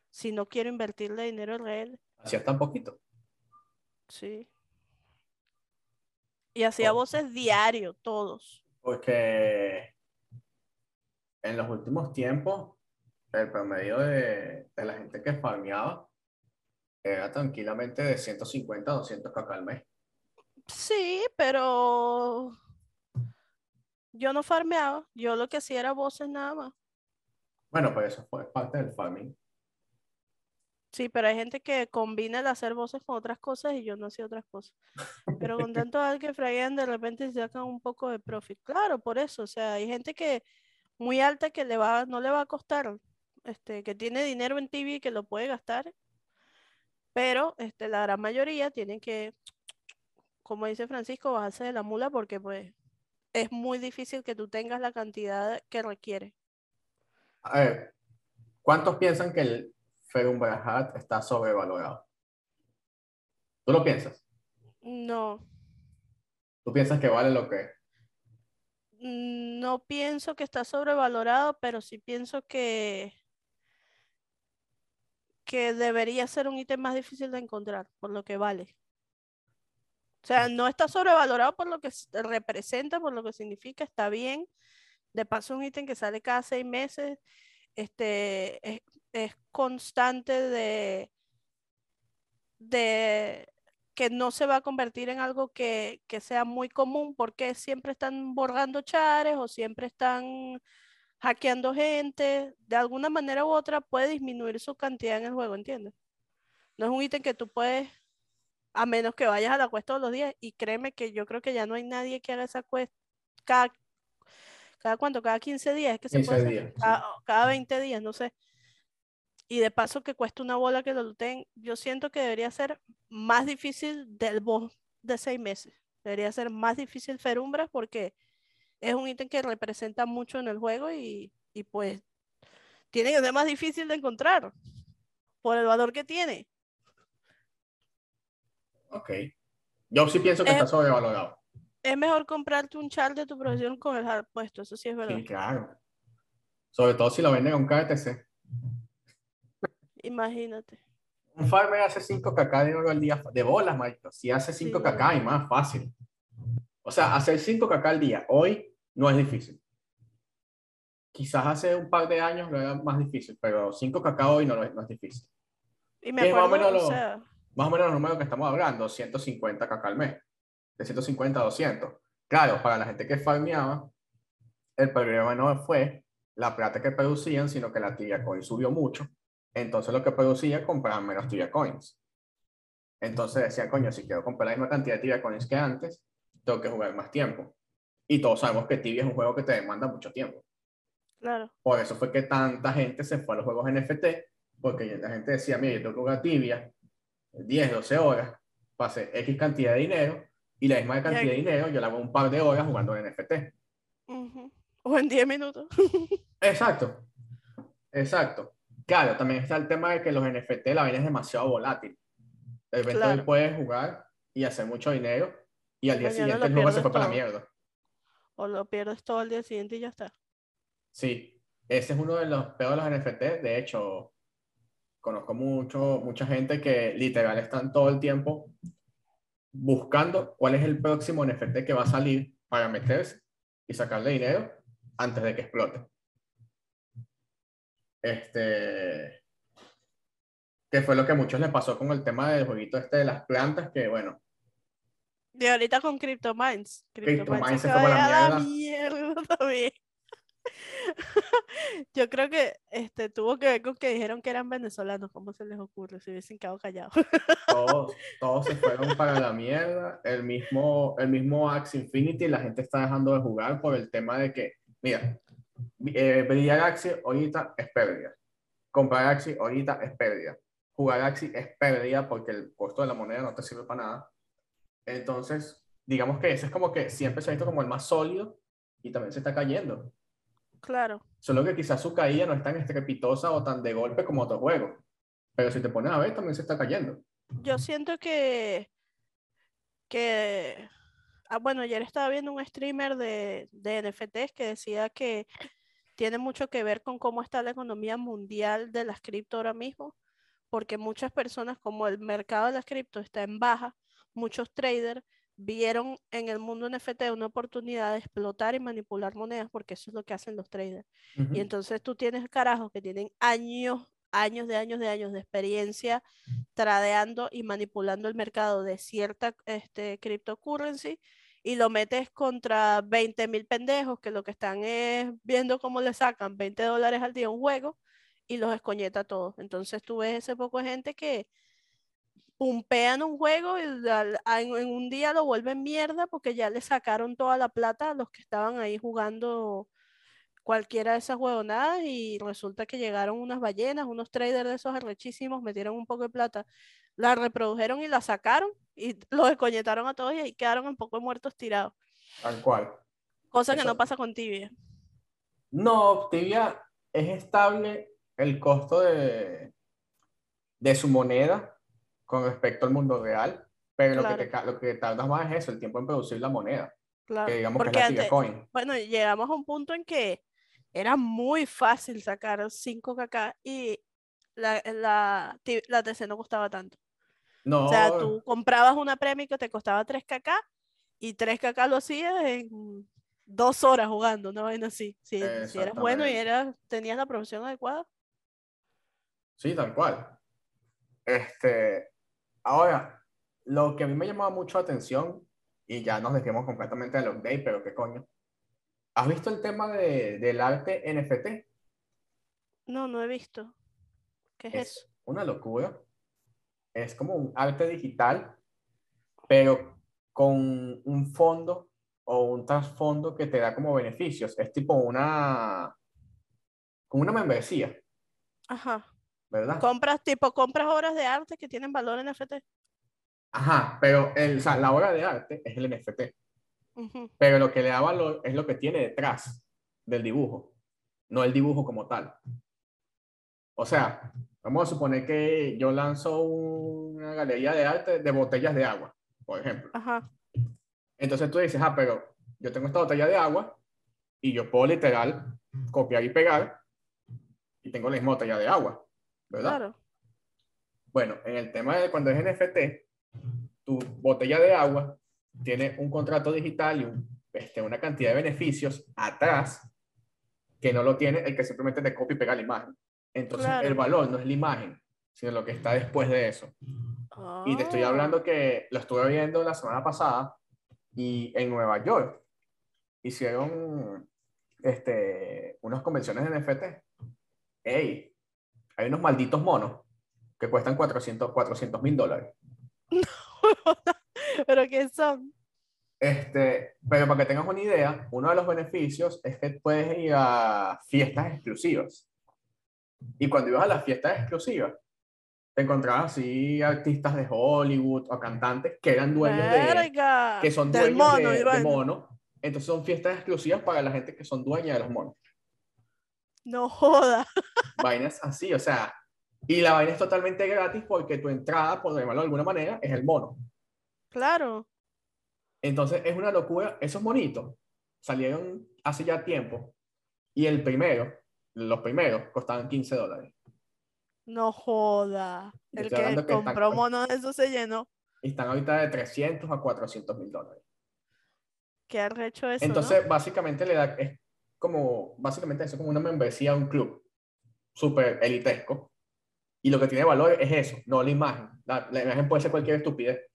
si no quiero invertirle dinero real. Hacía tan poquito. Sí. Y hacía oh. voces diario, todos. Porque en los últimos tiempos, el promedio de, de la gente que farmeaba era tranquilamente de 150 a 200 kk al mes. Sí, pero yo no farmeaba, yo lo que hacía era voces nada más. Bueno, pues eso fue parte del farming. Sí, pero hay gente que combina el hacer voces con otras cosas y yo no hacía otras cosas. Pero con tanto al que fraguean, de repente se sacan un poco de profit. Claro, por eso. O sea, hay gente que muy alta que le va, no le va a costar, este, que tiene dinero en TV y que lo puede gastar. Pero este, la gran mayoría tienen que, como dice Francisco, bajarse de la mula porque pues es muy difícil que tú tengas la cantidad que requiere. A ver, ¿cuántos piensan que el Ferum Brahat está sobrevalorado? ¿Tú lo piensas? No. ¿Tú piensas que vale lo que? No pienso que está sobrevalorado, pero sí pienso que que debería ser un ítem más difícil de encontrar, por lo que vale. O sea, no está sobrevalorado por lo que representa, por lo que significa, está bien. De paso, un ítem que sale cada seis meses, este, es, es constante de, de que no se va a convertir en algo que, que, sea muy común porque siempre están borrando chares o siempre están hackeando gente. De alguna manera u otra puede disminuir su cantidad en el juego, ¿entiendes? No es un ítem que tú puedes a menos que vayas a la cuesta todos los días. Y créeme que yo creo que ya no hay nadie que haga esa cuesta cada, cada cuánto, cada 15 días, es que se puede días, cada, sí. cada, 20 días, no sé. Y de paso que cuesta una bola que lo looten, yo siento que debería ser más difícil del boss de seis meses. Debería ser más difícil Ferumbras porque es un ítem que representa mucho en el juego y, y pues tiene que ser más difícil de encontrar por el valor que tiene. Ok. Yo sí pienso que es, está sobrevalorado. Es mejor comprarte un char de tu profesión con el hard puesto, eso sí es verdad. Sí, claro. Sobre todo si lo venden con KTC. Imagínate. Un farmer hace 5 kk de oro al día de bolas, Maito. Si hace 5 sí. kk y más, fácil. O sea, hacer 5 caca al día hoy no es difícil. Quizás hace un par de años lo era más difícil, pero 5 caca hoy no, es, no es difícil. Y me ¿Qué es más o acuerdo, o sea, Más o menos los números que estamos hablando, 150 caca al mes. De 150 a 200. Claro, para la gente que farmeaba, el problema no fue la plata que producían, sino que la Tibia Coin subió mucho. Entonces lo que producía compraban menos Tibia Coins. Entonces decían, coño, si quiero comprar la misma cantidad de Tibia Coins que antes, tengo que jugar más tiempo. Y todos sabemos que Tibia es un juego que te demanda mucho tiempo. claro, Por eso fue que tanta gente se fue a los juegos NFT, porque la gente decía, mira, yo tengo que jugar Tibia 10, 12 horas, pase X cantidad de dinero, y la misma cantidad de dinero yo la hago un par de horas jugando en NFT. ujú, o en 10 minutos. Exacto, exacto. Claro, también está el tema de que los NFT, la vaina es demasiado volátil. De repente Claro. hoy puedes jugar y hacer mucho dinero, y al día Mañana siguiente el juego se fue para la todo. mierda. O lo pierdes todo al día siguiente y ya está. Sí, ese es uno de los peores de los NFT. De hecho, conozco mucho, mucha gente que literal están todo el tiempo buscando cuál es el próximo NFT que va a salir para meterse y sacarle dinero antes de que explote. Este, que fue lo que a muchos les pasó con el tema del jueguito este de las plantas, que bueno, Y ahorita con CryptoMines. CryptoMines fue para de la ir a mierda también. Yo creo que este, tuvo que ver con que dijeron que eran venezolanos. ¿Cómo se les ocurre? Si hubiesen quedado callados. todos, todos se fueron para la mierda. El mismo, el mismo Axie Infinity, la gente está dejando de jugar por el tema de que, mira, eh, brillar Axie ahorita es pérdida. Comprar Axie ahorita es pérdida. Jugar Axie es pérdida porque el costo de la moneda no te sirve para nada. Entonces, digamos que ese es como que siempre se ha visto como el más sólido y también se está cayendo. Claro. Solo que quizás su caída no es tan estrepitosa o tan de golpe como otros juegos. Pero si te pones a ver, también se está cayendo. Yo siento que, que, ah, bueno, ayer estaba viendo un streamer de, de NFTs que decía que tiene mucho que ver con cómo está la economía mundial de las cripto ahora mismo, porque muchas personas, como el mercado de las cripto está en baja, muchos traders vieron en el mundo NFT una oportunidad de explotar y manipular monedas, porque eso es lo que hacen los traders. Ujú. Y entonces tú tienes carajos que tienen años, años de años de años de experiencia tradeando y manipulando el mercado de cierta este, cryptocurrency y lo metes contra 20 mil pendejos que lo que están es viendo cómo le sacan 20 dólares al día a un juego y los escoñeta a todos. Entonces tú ves ese poco de gente que pumpean un juego y en, un día lo vuelven mierda porque ya le sacaron toda la plata a los que estaban ahí jugando cualquiera de esas huevonadas y resulta que llegaron unas ballenas, unos traders de esos arrechísimos, metieron un poco de plata, la reprodujeron y la sacaron y los escoñetaron a todos y ahí quedaron un poco muertos tirados. Tal cual. Cosa que no pasa con Tibia. No, Tibia es estable el costo de, de su moneda con respecto al mundo real, pero lo, que te, lo que tardas más es eso, el tiempo en producir la moneda, Claro. que digamos Porque que es la antes, Coin. bueno, llegamos a un punto en que era muy fácil sacar 5 kk y la, la, la TC no costaba tanto. No, O sea, tú comprabas una premio que te costaba 3 kk y 3 kk lo hacías en dos horas jugando, una vaina así. Si, si eras bueno y eras, tenías la profesión adecuada. sí, tal cual. Este, ahora, lo que a mí me llamaba mucho la atención, y ya nos dejemos completamente del update, pero qué coño. ¿Has visto el tema de, del arte NFT? No, no he visto. ¿Qué es, eso? es una locura. Es como un arte digital, pero con un fondo o un trasfondo que te da como beneficios. Es tipo una, como una membresía, Ajá. ¿Verdad? Compras, tipo, compras obras de arte que tienen valor en NFT. Ajá, pero el, o sea, la obra de arte es el NFT, pero lo que le da valor es lo que tiene detrás del dibujo, no el dibujo como tal. O sea, vamos a suponer que yo lanzo una galería de arte de botellas de agua, por ejemplo. Ajá. Entonces tú dices, ah, pero yo tengo esta botella de agua y yo puedo literal copiar y pegar y tengo la misma botella de agua, ¿verdad? Claro. Bueno, en el tema de cuando es NFT, tu botella de agua tiene un contrato digital y un, este, una cantidad de beneficios atrás que no lo tiene el que simplemente te copia y pega la imagen. Entonces, Claro. el valor no es la imagen, sino lo que está después de eso. Y te estoy Ah, hablando que lo estuve viendo la semana pasada y en Nueva York hicieron este, unas convenciones de NFT. ¡Ey! Hay unos malditos monos que cuestan 400 mil dólares. Pero ¿qué son? Este, pero para que tengas una idea, uno de los beneficios es que puedes ir a fiestas exclusivas. Y cuando ibas a las fiestas exclusivas, te encontrabas así artistas de Hollywood o cantantes que eran dueños de, que son dueños mono, de, de mono. Entonces son fiestas exclusivas para la gente que son dueñas de los monos. No joda. Vainas así, o sea, y la vaina es totalmente gratis porque tu entrada, por llamarlo de alguna manera, es el mono. Claro. Entonces es una locura. Esos monitos salieron hace ya tiempo y el primero, los primeros, costaban 15 dólares. No joda. El que que están- compró mono de eso se llenó. Están ahorita de 300 a 400 mil dólares. Qué arrecho eso, Entonces, básicamente le da, es como, básicamente eso es como una membresía a un club súper elitesco. Y lo que tiene valor es eso, no la imagen. La, la imagen puede ser cualquier estupidez.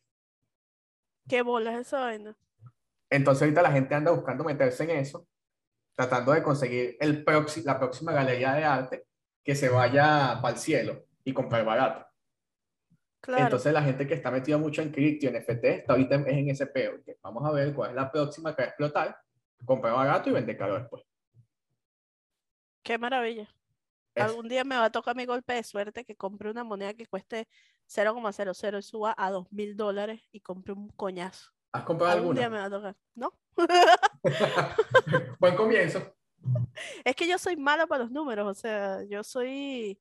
¿Qué bolas esa vaina? Entonces ahorita la gente anda buscando meterse en eso, tratando de conseguir el proxi- la próxima galería de arte que se vaya para el cielo y comprar barato. Claro. Entonces la gente que está metida mucho en cripto y en NFT está ahorita es en ese peo. vamos a ver cuál es la próxima que va a explotar, comprar barato y vender caro después. Qué maravilla. Es- Algún día me va a tocar mi golpe de suerte que compre una moneda que cueste 0,00 y suba a 2 mil dólares y compre un coñazo. ¿Has comprado Algún día me alguna? va a tocar. ¿No? Buen comienzo. Es que yo soy mala para los números, o sea, yo soy,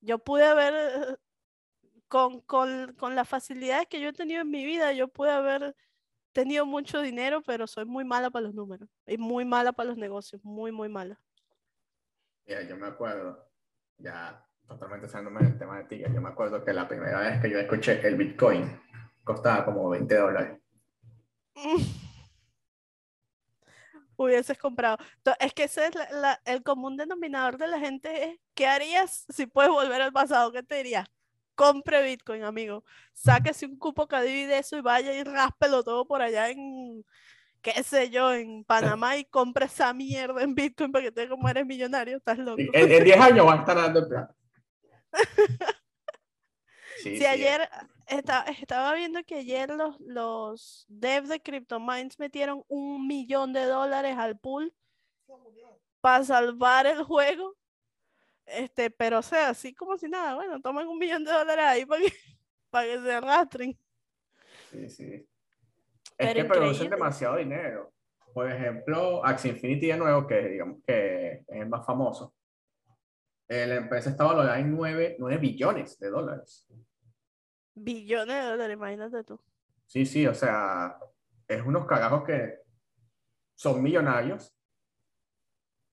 yo pude haber, con, con, con las facilidades que yo he tenido en mi vida, yo pude haber tenido mucho dinero, pero soy muy mala para los números y muy mala para los negocios, muy, muy mala. Mira, yo me acuerdo, ya totalmente saliéndome del tema de ti, yo me acuerdo que la primera vez que yo escuché el Bitcoin costaba como 20 dólares. Hubieses comprado. Es que ese es el común denominador de la gente es, ¿qué harías si puedes volver al pasado? ¿Qué te diría? Compre Bitcoin, amigo. Sáquese un cupo Cadivi de eso y vaya y ráspelo todo por allá en, qué sé yo, en Panamá y compre esa mierda en Bitcoin para que te como eres millonario. Estás loco. En, en 10 años van a estar dando el. Sí, Si sí, ayer esta- estaba viendo que ayer los, los devs de CryptoMinds metieron un millón de dólares al pool para salvar el juego. Este, pero o sea, así como si nada, bueno, tomen un millón de dólares ahí para que, para que se arrastren. Sí, sí. Es que producen demasiado dinero. Por ejemplo, Axie Infinity de nuevo, que digamos que es el más famoso. eh, la empresa está valorada en 9, 9 billones de dólares. Billones de dólares, imagínate tú. Sí, sí, o sea, es unos carajos que son millonarios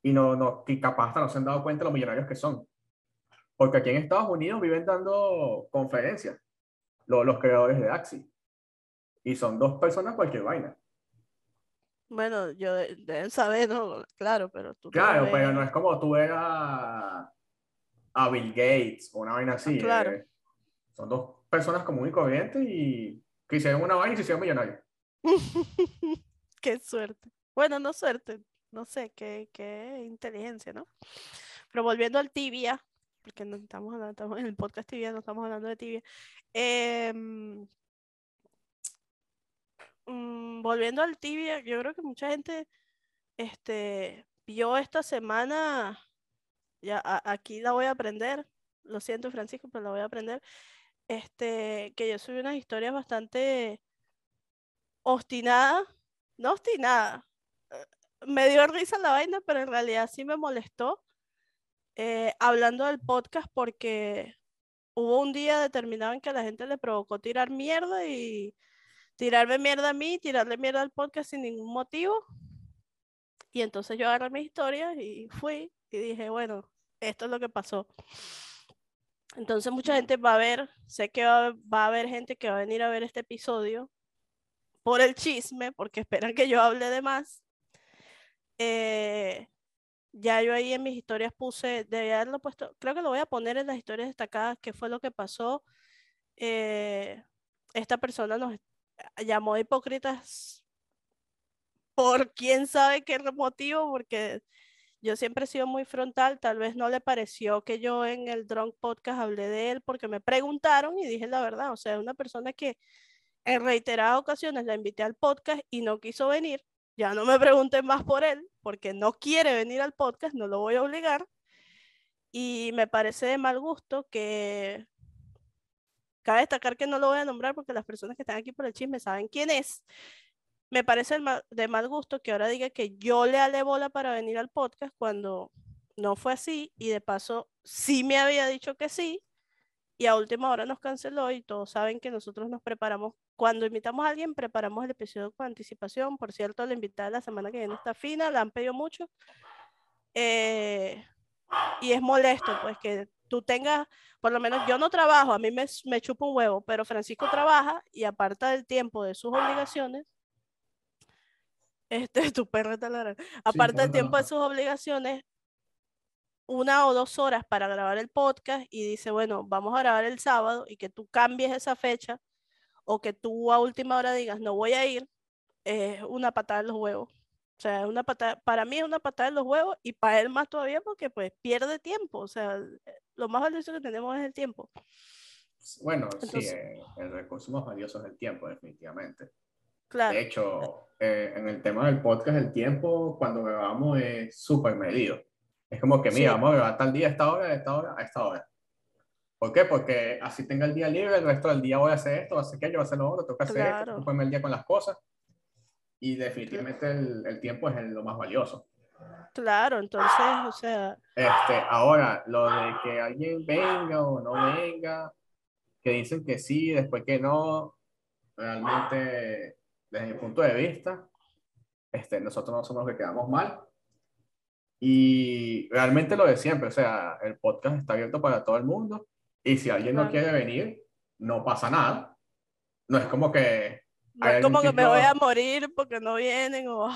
y no, no, que capaz hasta no se han dado cuenta de los millonarios que son. Porque aquí en Estados Unidos viven dando conferencias los, los creadores de Axie. Y son dos personas cualquier vaina. Bueno, yo de- deben saber, ¿no? Claro, pero tú. Claro, pero no es como tú ver a, Bill Gates o una vaina así. claro. eh. Son dos personas comunes y corrientes y que hicieron una vaina y se hicieron millonarios. Qué suerte. Bueno, no suerte, no sé, qué, qué inteligencia, ¿no? Pero volviendo al tibia, porque no estamos hablando, estamos en el podcast tibia, no estamos hablando de tibia. em, mm, volviendo al tibia, yo creo que mucha gente este, vio esta semana, ya aquí la voy a aprender, lo siento Francisco, pero la voy a aprender, este, que yo subí unas historias bastante obstinada, no obstinada, eh, me dio risa la vaina, pero en realidad sí me molestó eh, hablando del podcast porque hubo un día determinado en que la gente le provocó tirar mierda y tirarme mierda a mí, tirarle mierda al podcast sin ningún motivo. Y entonces yo agarré mi historia y fui y dije, bueno, esto es lo que pasó. Entonces mucha gente va a ver, sé que va, va a haber gente que va a venir a ver este episodio por el chisme, porque esperan que yo hable de más. Eh, ya yo ahí en mis historias puse, debía haberlo puesto, creo que lo voy a poner en las historias destacadas, qué fue lo que pasó. Eh, esta persona nos llamó hipócritas por quién sabe qué motivo, porque yo siempre he sido muy frontal, tal vez no le pareció que yo en el Drunk Podcast hablé de él porque me preguntaron y dije la verdad, o sea, una persona que en reiteradas ocasiones la invité al podcast y no quiso venir, ya no me pregunten más por él, porque no quiere venir al podcast, no lo voy a obligar. Y me parece de mal gusto que... Cabe destacar que no lo voy a nombrar porque las personas que están aquí por el chisme saben quién es. Me parece de mal gusto que ahora diga que yo le ale bola para venir al podcast cuando no fue así y de paso sí me había dicho que sí y a última hora nos canceló y todos saben que nosotros nos preparamos cuando invitamos a alguien, preparamos el episodio con anticipación. Por cierto, la invitada la semana que viene está fina, la han pedido mucho. Eh, y es molesto, pues, que tú tengas, por lo menos yo no trabajo, a mí me, me chupa un huevo, pero Francisco trabaja y aparta del tiempo de sus obligaciones. Este, tu perro está Aparte del tiempo de sus obligaciones, una o dos horas para grabar el podcast y dice, bueno, vamos a grabar el sábado y que tú cambies esa fecha o que tú a última hora digas no voy a ir, es una patada en los huevos. O sea, una patada, para mí es una patada en los huevos y para él más todavía porque pues pierde tiempo. O sea, lo más valioso que tenemos es el tiempo. Bueno, sí, eh, el recurso más valioso es el tiempo, definitivamente. Claro. De hecho, eh, en el tema del podcast, el tiempo cuando grabamos es súper medido. Es como que, mira, vamos a grabar tal día, a esta hora, a esta hora, a esta hora. ¿Por qué? Porque así tenga el día libre, el resto del día voy a hacer esto, voy a hacer aquello, voy a hacer lo otro, tengo que hacer esto, ocuparme el día con las cosas. Y definitivamente el, el tiempo es lo más valioso. Claro, entonces, o sea. Este, ahora, lo de que alguien venga o no venga, que dicen que sí, después que no, realmente, desde mi punto de vista, este, nosotros no somos los que quedamos mal. Y realmente lo de siempre, o sea, el podcast está abierto para todo el mundo. Y si alguien no quiere venir, no pasa nada. No es como que... No es como que me voy a morir porque no vienen o...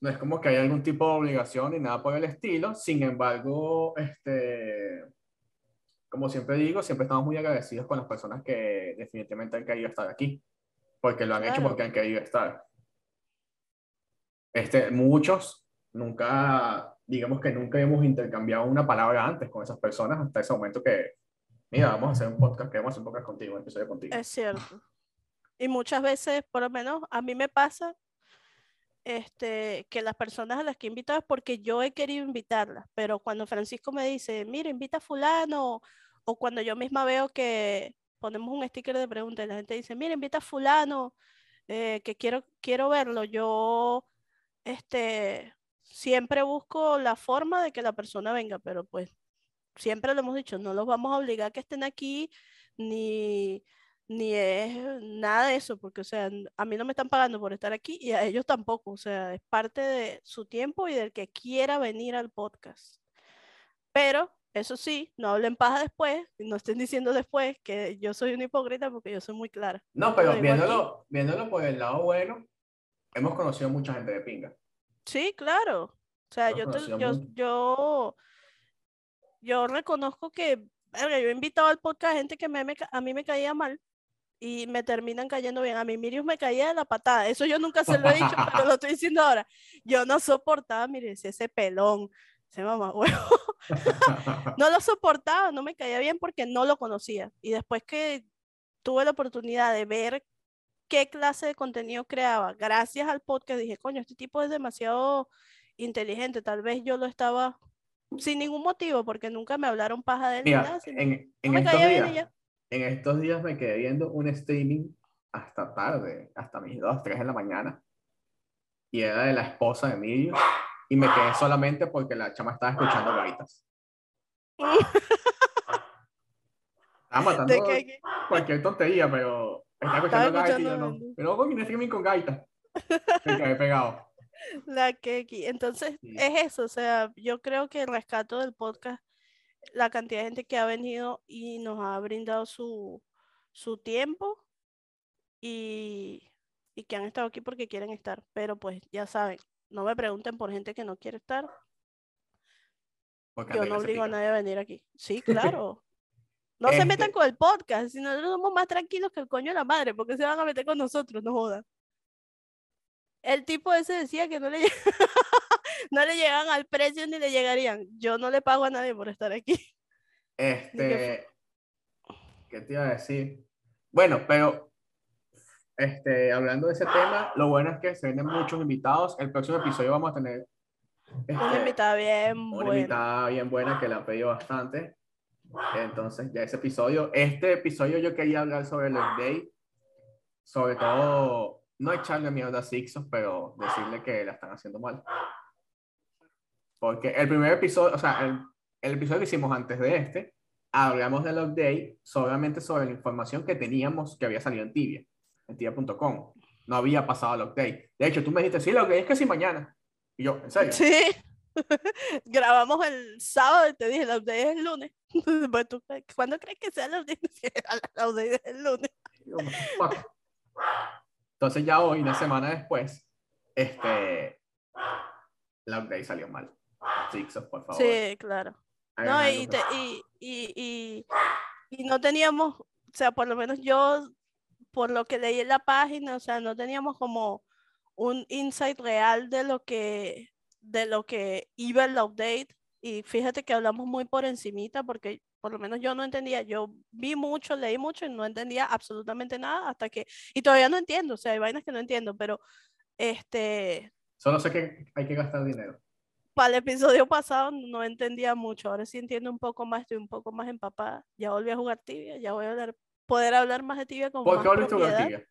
No es como que hay algún tipo de obligación ni nada por el estilo. Sin embargo, este, como siempre digo, siempre estamos muy agradecidos con las personas que definitivamente han querido estar aquí. Porque lo han hecho porque han querido estar. Este, muchos nunca, digamos que nunca hemos intercambiado una palabra antes con esas personas hasta ese momento que mira, vamos a hacer un podcast, queremos hacer un podcast contigo, un episodio contigo. Es cierto. Y muchas veces, por lo menos a mí me pasa este, que las personas a las que he invitado es porque yo he querido invitarlas, pero cuando Francisco me dice, mira, invita a fulano, o cuando yo misma veo que ponemos un sticker de pregunta y la gente dice, mira, invita a fulano, eh, que quiero, quiero verlo, yo este, siempre busco la forma de que la persona venga, pero pues siempre lo hemos dicho, no los vamos a obligar a que estén aquí, ni, ni es nada de eso, porque, o sea, a mí no me están pagando por estar aquí y a ellos tampoco, o sea, es parte de su tiempo y del que quiera venir al podcast. Pero, eso sí, no hablen paja después, no estén diciendo después que yo soy una hipócrita porque yo soy muy clara. No, pero viéndolo, viéndolo por el lado bueno, hemos conocido mucha gente de pinga. Sí, claro. O sea, yo, yo, yo yo reconozco que yo he invitado al podcast gente que me, a mí me caía mal y me terminan cayendo bien. A mí Miriam me caía de la patada. Eso yo nunca se lo he dicho, pero lo estoy diciendo ahora. Yo no soportaba, mire, ese pelón, ese mamá huevo. no lo soportaba, no me caía bien porque no lo conocía. Y después que tuve la oportunidad de ver qué clase de contenido creaba, gracias al podcast, dije, coño, este tipo es demasiado inteligente. Tal vez yo lo estaba sin ningún motivo, porque nunca me hablaron paja de él. en, en, estos días, en estos días me quedé viendo un streaming hasta tarde, hasta mis 2, 3 de la mañana, y era de la esposa de Emilio, y me quedé solamente porque la chama estaba escuchando gaitas. estaba matando cualquier tontería, pero estaba escuchando gaitas y yo no. Pero con un streaming con gaitas. Me quedé pegado. La Keki. Entonces, es eso, o sea, yo creo que el rescato del podcast, la cantidad de gente que ha venido y nos ha brindado su, su tiempo y y que han estado aquí porque quieren estar. Pero pues ya saben, no me pregunten por gente que no quiere estar. Porque Yo no obligo a nadie a venir aquí. Sí, claro. No se metan Este- con el podcast, si nosotros somos más tranquilos que el coño de la madre, porque se van a meter con nosotros, no jodan. El tipo ese decía que no le, no le llegan al precio ni le llegarían. Yo no le pago a nadie por estar aquí. Este, ¿qué te iba a decir? Bueno, pero este, hablando de ese tema, lo bueno es que se vienen muchos invitados. El próximo episodio vamos a tener Una este, invitada bien una buena. invitada bien buena que la ha pedido bastante. Entonces, ya ese episodio, este episodio yo quería hablar sobre los day, sobre todo, no echarle mierda a Sixos, pero decirle que la están haciendo mal. Porque el primer episodio, o sea, el, el episodio que hicimos antes de este, hablamos del update solamente sobre la información que teníamos que había salido en Tibia, en tibia.com. No había pasado el update. De hecho, tú me dijiste, sí, el update es que sí mañana. Y yo, ¿en serio? Sí. Grabamos el sábado y te dije, la update es el lunes. Pues, ¿tú ¿Cuándo crees que sea update? Sí, La update es el lunes. Entonces ya hoy, una semana después, este, la update salió mal. Por favor. Sí, claro. No, y, te- y, y, y, y no teníamos, o sea, por lo menos yo, por lo que leí en la página, o sea, no teníamos como un insight real de lo que, de lo que iba el update. Y fíjate que hablamos muy por encimita, porque por lo menos yo no entendía, yo vi mucho, leí mucho y no entendía absolutamente nada hasta que, y todavía no entiendo, o sea, hay vainas que no entiendo, pero este, Solo sé que hay que gastar dinero. Para el episodio pasado no entendía mucho, ahora sí entiendo un poco más, estoy un poco más empapada. Ya volví a jugar tibia, ya voy a hablar, poder hablar más de tibia con ¿Por más qué volviste a jugar tibia?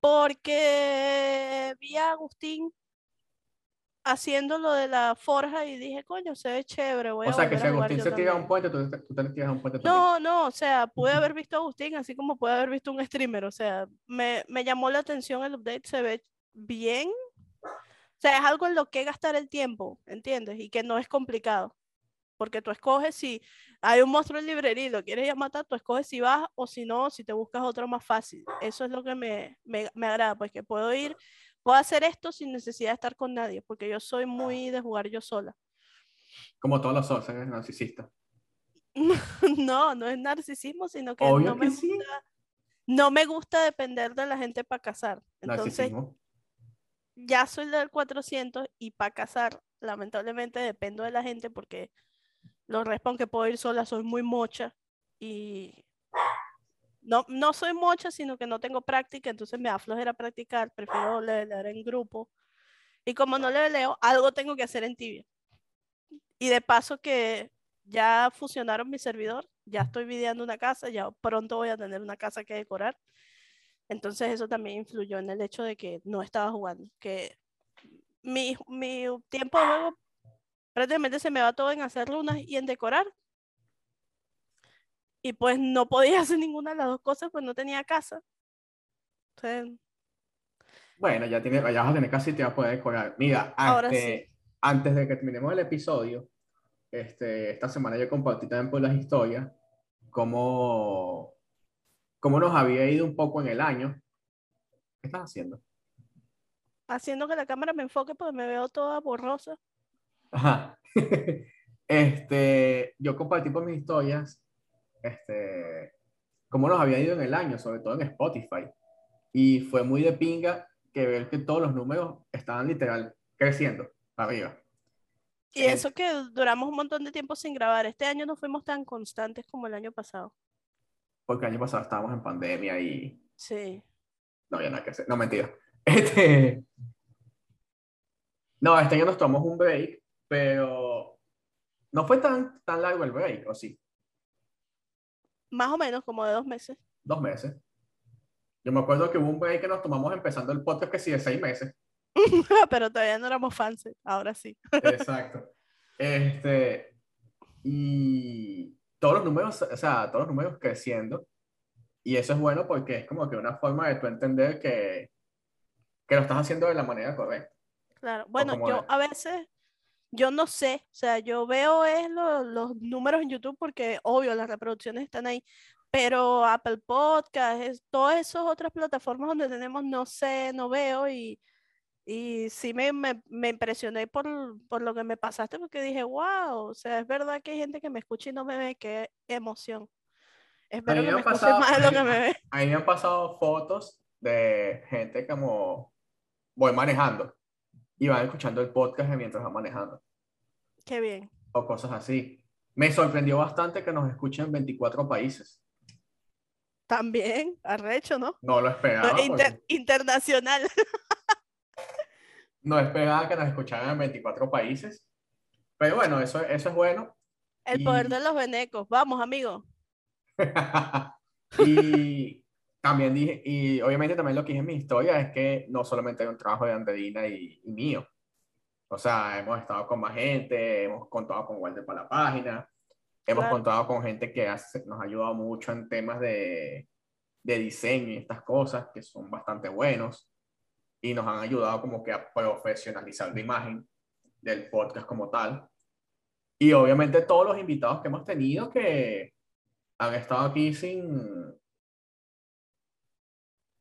Porque vi a Agustín haciendo lo de la forja y dije, coño, se ve chévere, voy O a sea, que si Agustín se tira a un también". puente, tú, tú te tiras a un puente también. No, no, o sea, pude haber visto a Agustín así como pude haber visto un streamer, o sea, me, me llamó la atención el update, se ve bien, o sea, es algo en lo que gastar el tiempo, ¿entiendes? Y que no es complicado, porque tú escoges si hay un monstruo en librería y lo quieres ir a matar, tú escoges si vas o si no, si te buscas otro más fácil. Eso es lo que me, me, me agrada, pues que puedo ir, puedo hacer esto sin necesidad de estar con nadie, porque yo soy muy de jugar yo sola. Como todos los socios, eres narcisista. No, no es narcisismo, sino que Obvio no me que sí. gusta, no me gusta depender de la gente para casar. Entonces, Narcisismo. Ya soy del 400 y para casar, lamentablemente dependo de la gente porque los responde que puedo ir sola, soy muy mocha y no, no soy mocha, sino que no tengo práctica, entonces me da flojera practicar, prefiero levelear en grupo. Y como no leveleo, algo tengo que hacer en tibia. Y de paso que ya fusionaron mi servidor, ya estoy videando una casa, ya pronto voy a tener una casa que decorar. Entonces eso también influyó en el hecho de que no estaba jugando, que mi, mi tiempo de juego prácticamente se me va todo en hacer lunas y en decorar. Y pues no podía hacer ninguna de las dos cosas, pues no tenía casa. Entonces, Bueno, ya, tiene, ya vas a tener casi te vas a poder decorar. Mira, Ahora este, antes de que terminemos el episodio, este, esta semana yo compartí también por las historias cómo, cómo nos había ido un poco en el año. ¿Qué estás haciendo? haciendo que la cámara me enfoque, pues me veo toda borrosa. Ajá. Este, yo compartí por mis historias este, cómo nos había ido en el año, sobre todo en Spotify. Y fue muy de pinga que ver que todos los números estaban literal creciendo arriba. Y Eh, eso que duramos un montón de tiempo sin grabar. Este año no fuimos tan constantes como el año pasado. Porque el año pasado estábamos en pandemia y Sí. no había nada que hacer. No, mentira. Este, no, este año nos tomamos un break, pero no fue tan, tan largo el break, ¿o sí? Más o menos como de dos meses. Dos meses. Yo me acuerdo que hubo un break que nos tomamos empezando el podcast que sí de seis meses. Pero todavía no éramos fans. Ahora sí. Exacto. Este, y todos los números, o sea, todos los números creciendo. Y eso es bueno porque es como que una forma de tú entender que, que lo estás haciendo de la manera correcta. Claro. Bueno, yo a veces yo no sé, o sea, yo veo es lo- los números en YouTube porque obvio las reproducciones están ahí, pero Apple Podcast, es, todas esas otras plataformas donde tenemos, no sé, no veo y, y sí me, me, me impresioné por, por lo que me pasaste porque dije, wow, o sea, es verdad que hay gente que me escucha y no me ve, qué emoción. Espero que me pasado- más de lo que me ve. A mí me han pasado fotos de gente como voy manejando y van escuchando el podcast mientras van manejando Qué bien. o cosas así. Me sorprendió bastante que nos escuchen en 24 países. También, arrecho, ¿no? No lo No, esperaba. inter- porque internacional. no esperaba que nos escucharan en 24 países. Pero bueno, eso, eso es bueno. El poder Y- de los venecos. Vamos, amigo. y también dije, y obviamente también lo que dije en mi historia es que no solamente hay un trabajo de Andreina y, y mío. O sea, hemos estado con más gente, hemos contado con Walter para la página, hemos Claro. contado con gente que hace- nos ha ayudado mucho en temas de, de diseño y estas cosas que son bastante buenos y nos han ayudado como que a profesionalizar la imagen del podcast como tal. Y obviamente todos los invitados que hemos tenido que han estado aquí sin,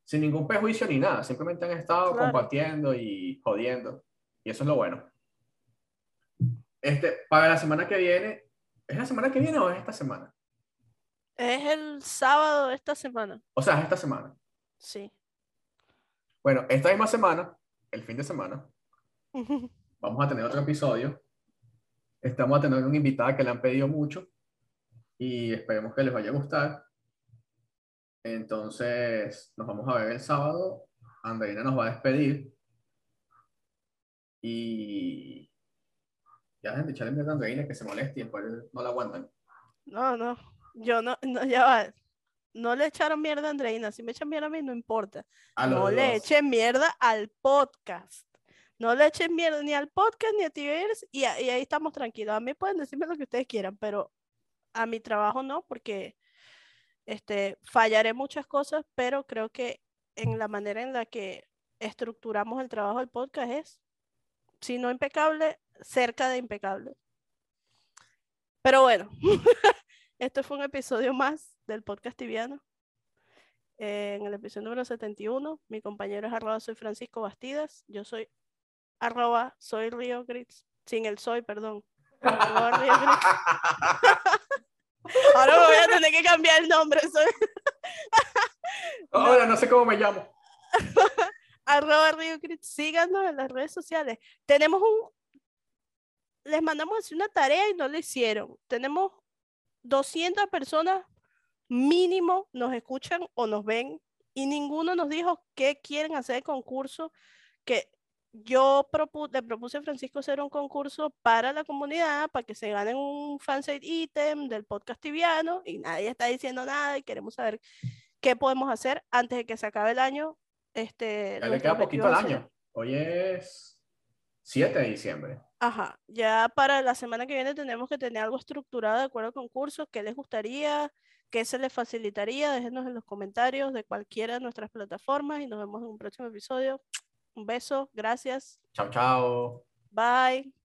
sin ningún prejuicio ni nada, simplemente han estado Claro. compartiendo y jodiendo. Y eso es lo bueno. Este, para la semana que viene, ¿es la semana que viene o es esta semana? Es el sábado de esta semana. O sea, es esta semana. Sí. Bueno, esta misma semana, el fin de semana, vamos a tener otro episodio. Estamos a tener una invitada que le han pedido mucho y esperemos que les vaya a gustar. Entonces, nos vamos a ver el sábado. Andreina nos va a despedir. Y ya de echarle mierda a Andreina que se moleste y después no la aguantan. No, no. Yo no, no, ya va. No le echaron mierda a Andreina. Si me echan mierda a mí, no importa. A No le dos. echen mierda al podcast. No le echen mierda ni al podcast ni a Tibers y, a- y ahí estamos tranquilos. A mí pueden decirme lo que ustedes quieran, pero a mi trabajo no, porque este, fallaré muchas cosas, pero creo que en la manera en la que estructuramos el trabajo del podcast es, si no impecable, cerca de impecable. Pero bueno, este fue un episodio más del podcast tibiano. Eh, en el episodio número 71, mi compañero es arroba soy Francisco Bastidas, yo soy arroba soy Río Grits, sin el soy, perdón. Arroba Río Grits. Ahora me voy a tener que cambiar el nombre, soy Ahora no sé cómo me llamo. arroba Río Grits. Síganos en las redes sociales. Tenemos un, les mandamos una tarea y no lo hicieron. Tenemos 200 personas mínimo nos escuchan o nos ven y ninguno nos dijo qué quieren hacer el concurso que yo propu- le propuse a Francisco hacer un concurso para la comunidad para que se ganen un fansite ítem del podcast tibiano y nadie está diciendo nada y queremos saber qué podemos hacer antes de que se acabe el año. Este, le queda poquito al año. Hoy es 7 de diciembre. Ajá, ya para la semana que viene tenemos que tener algo estructurado de acuerdo al concurso, qué les gustaría, qué se les facilitaría, déjenos en los comentarios de cualquiera de nuestras plataformas y nos vemos en un próximo episodio. Un beso, gracias, Chao, chao. bye.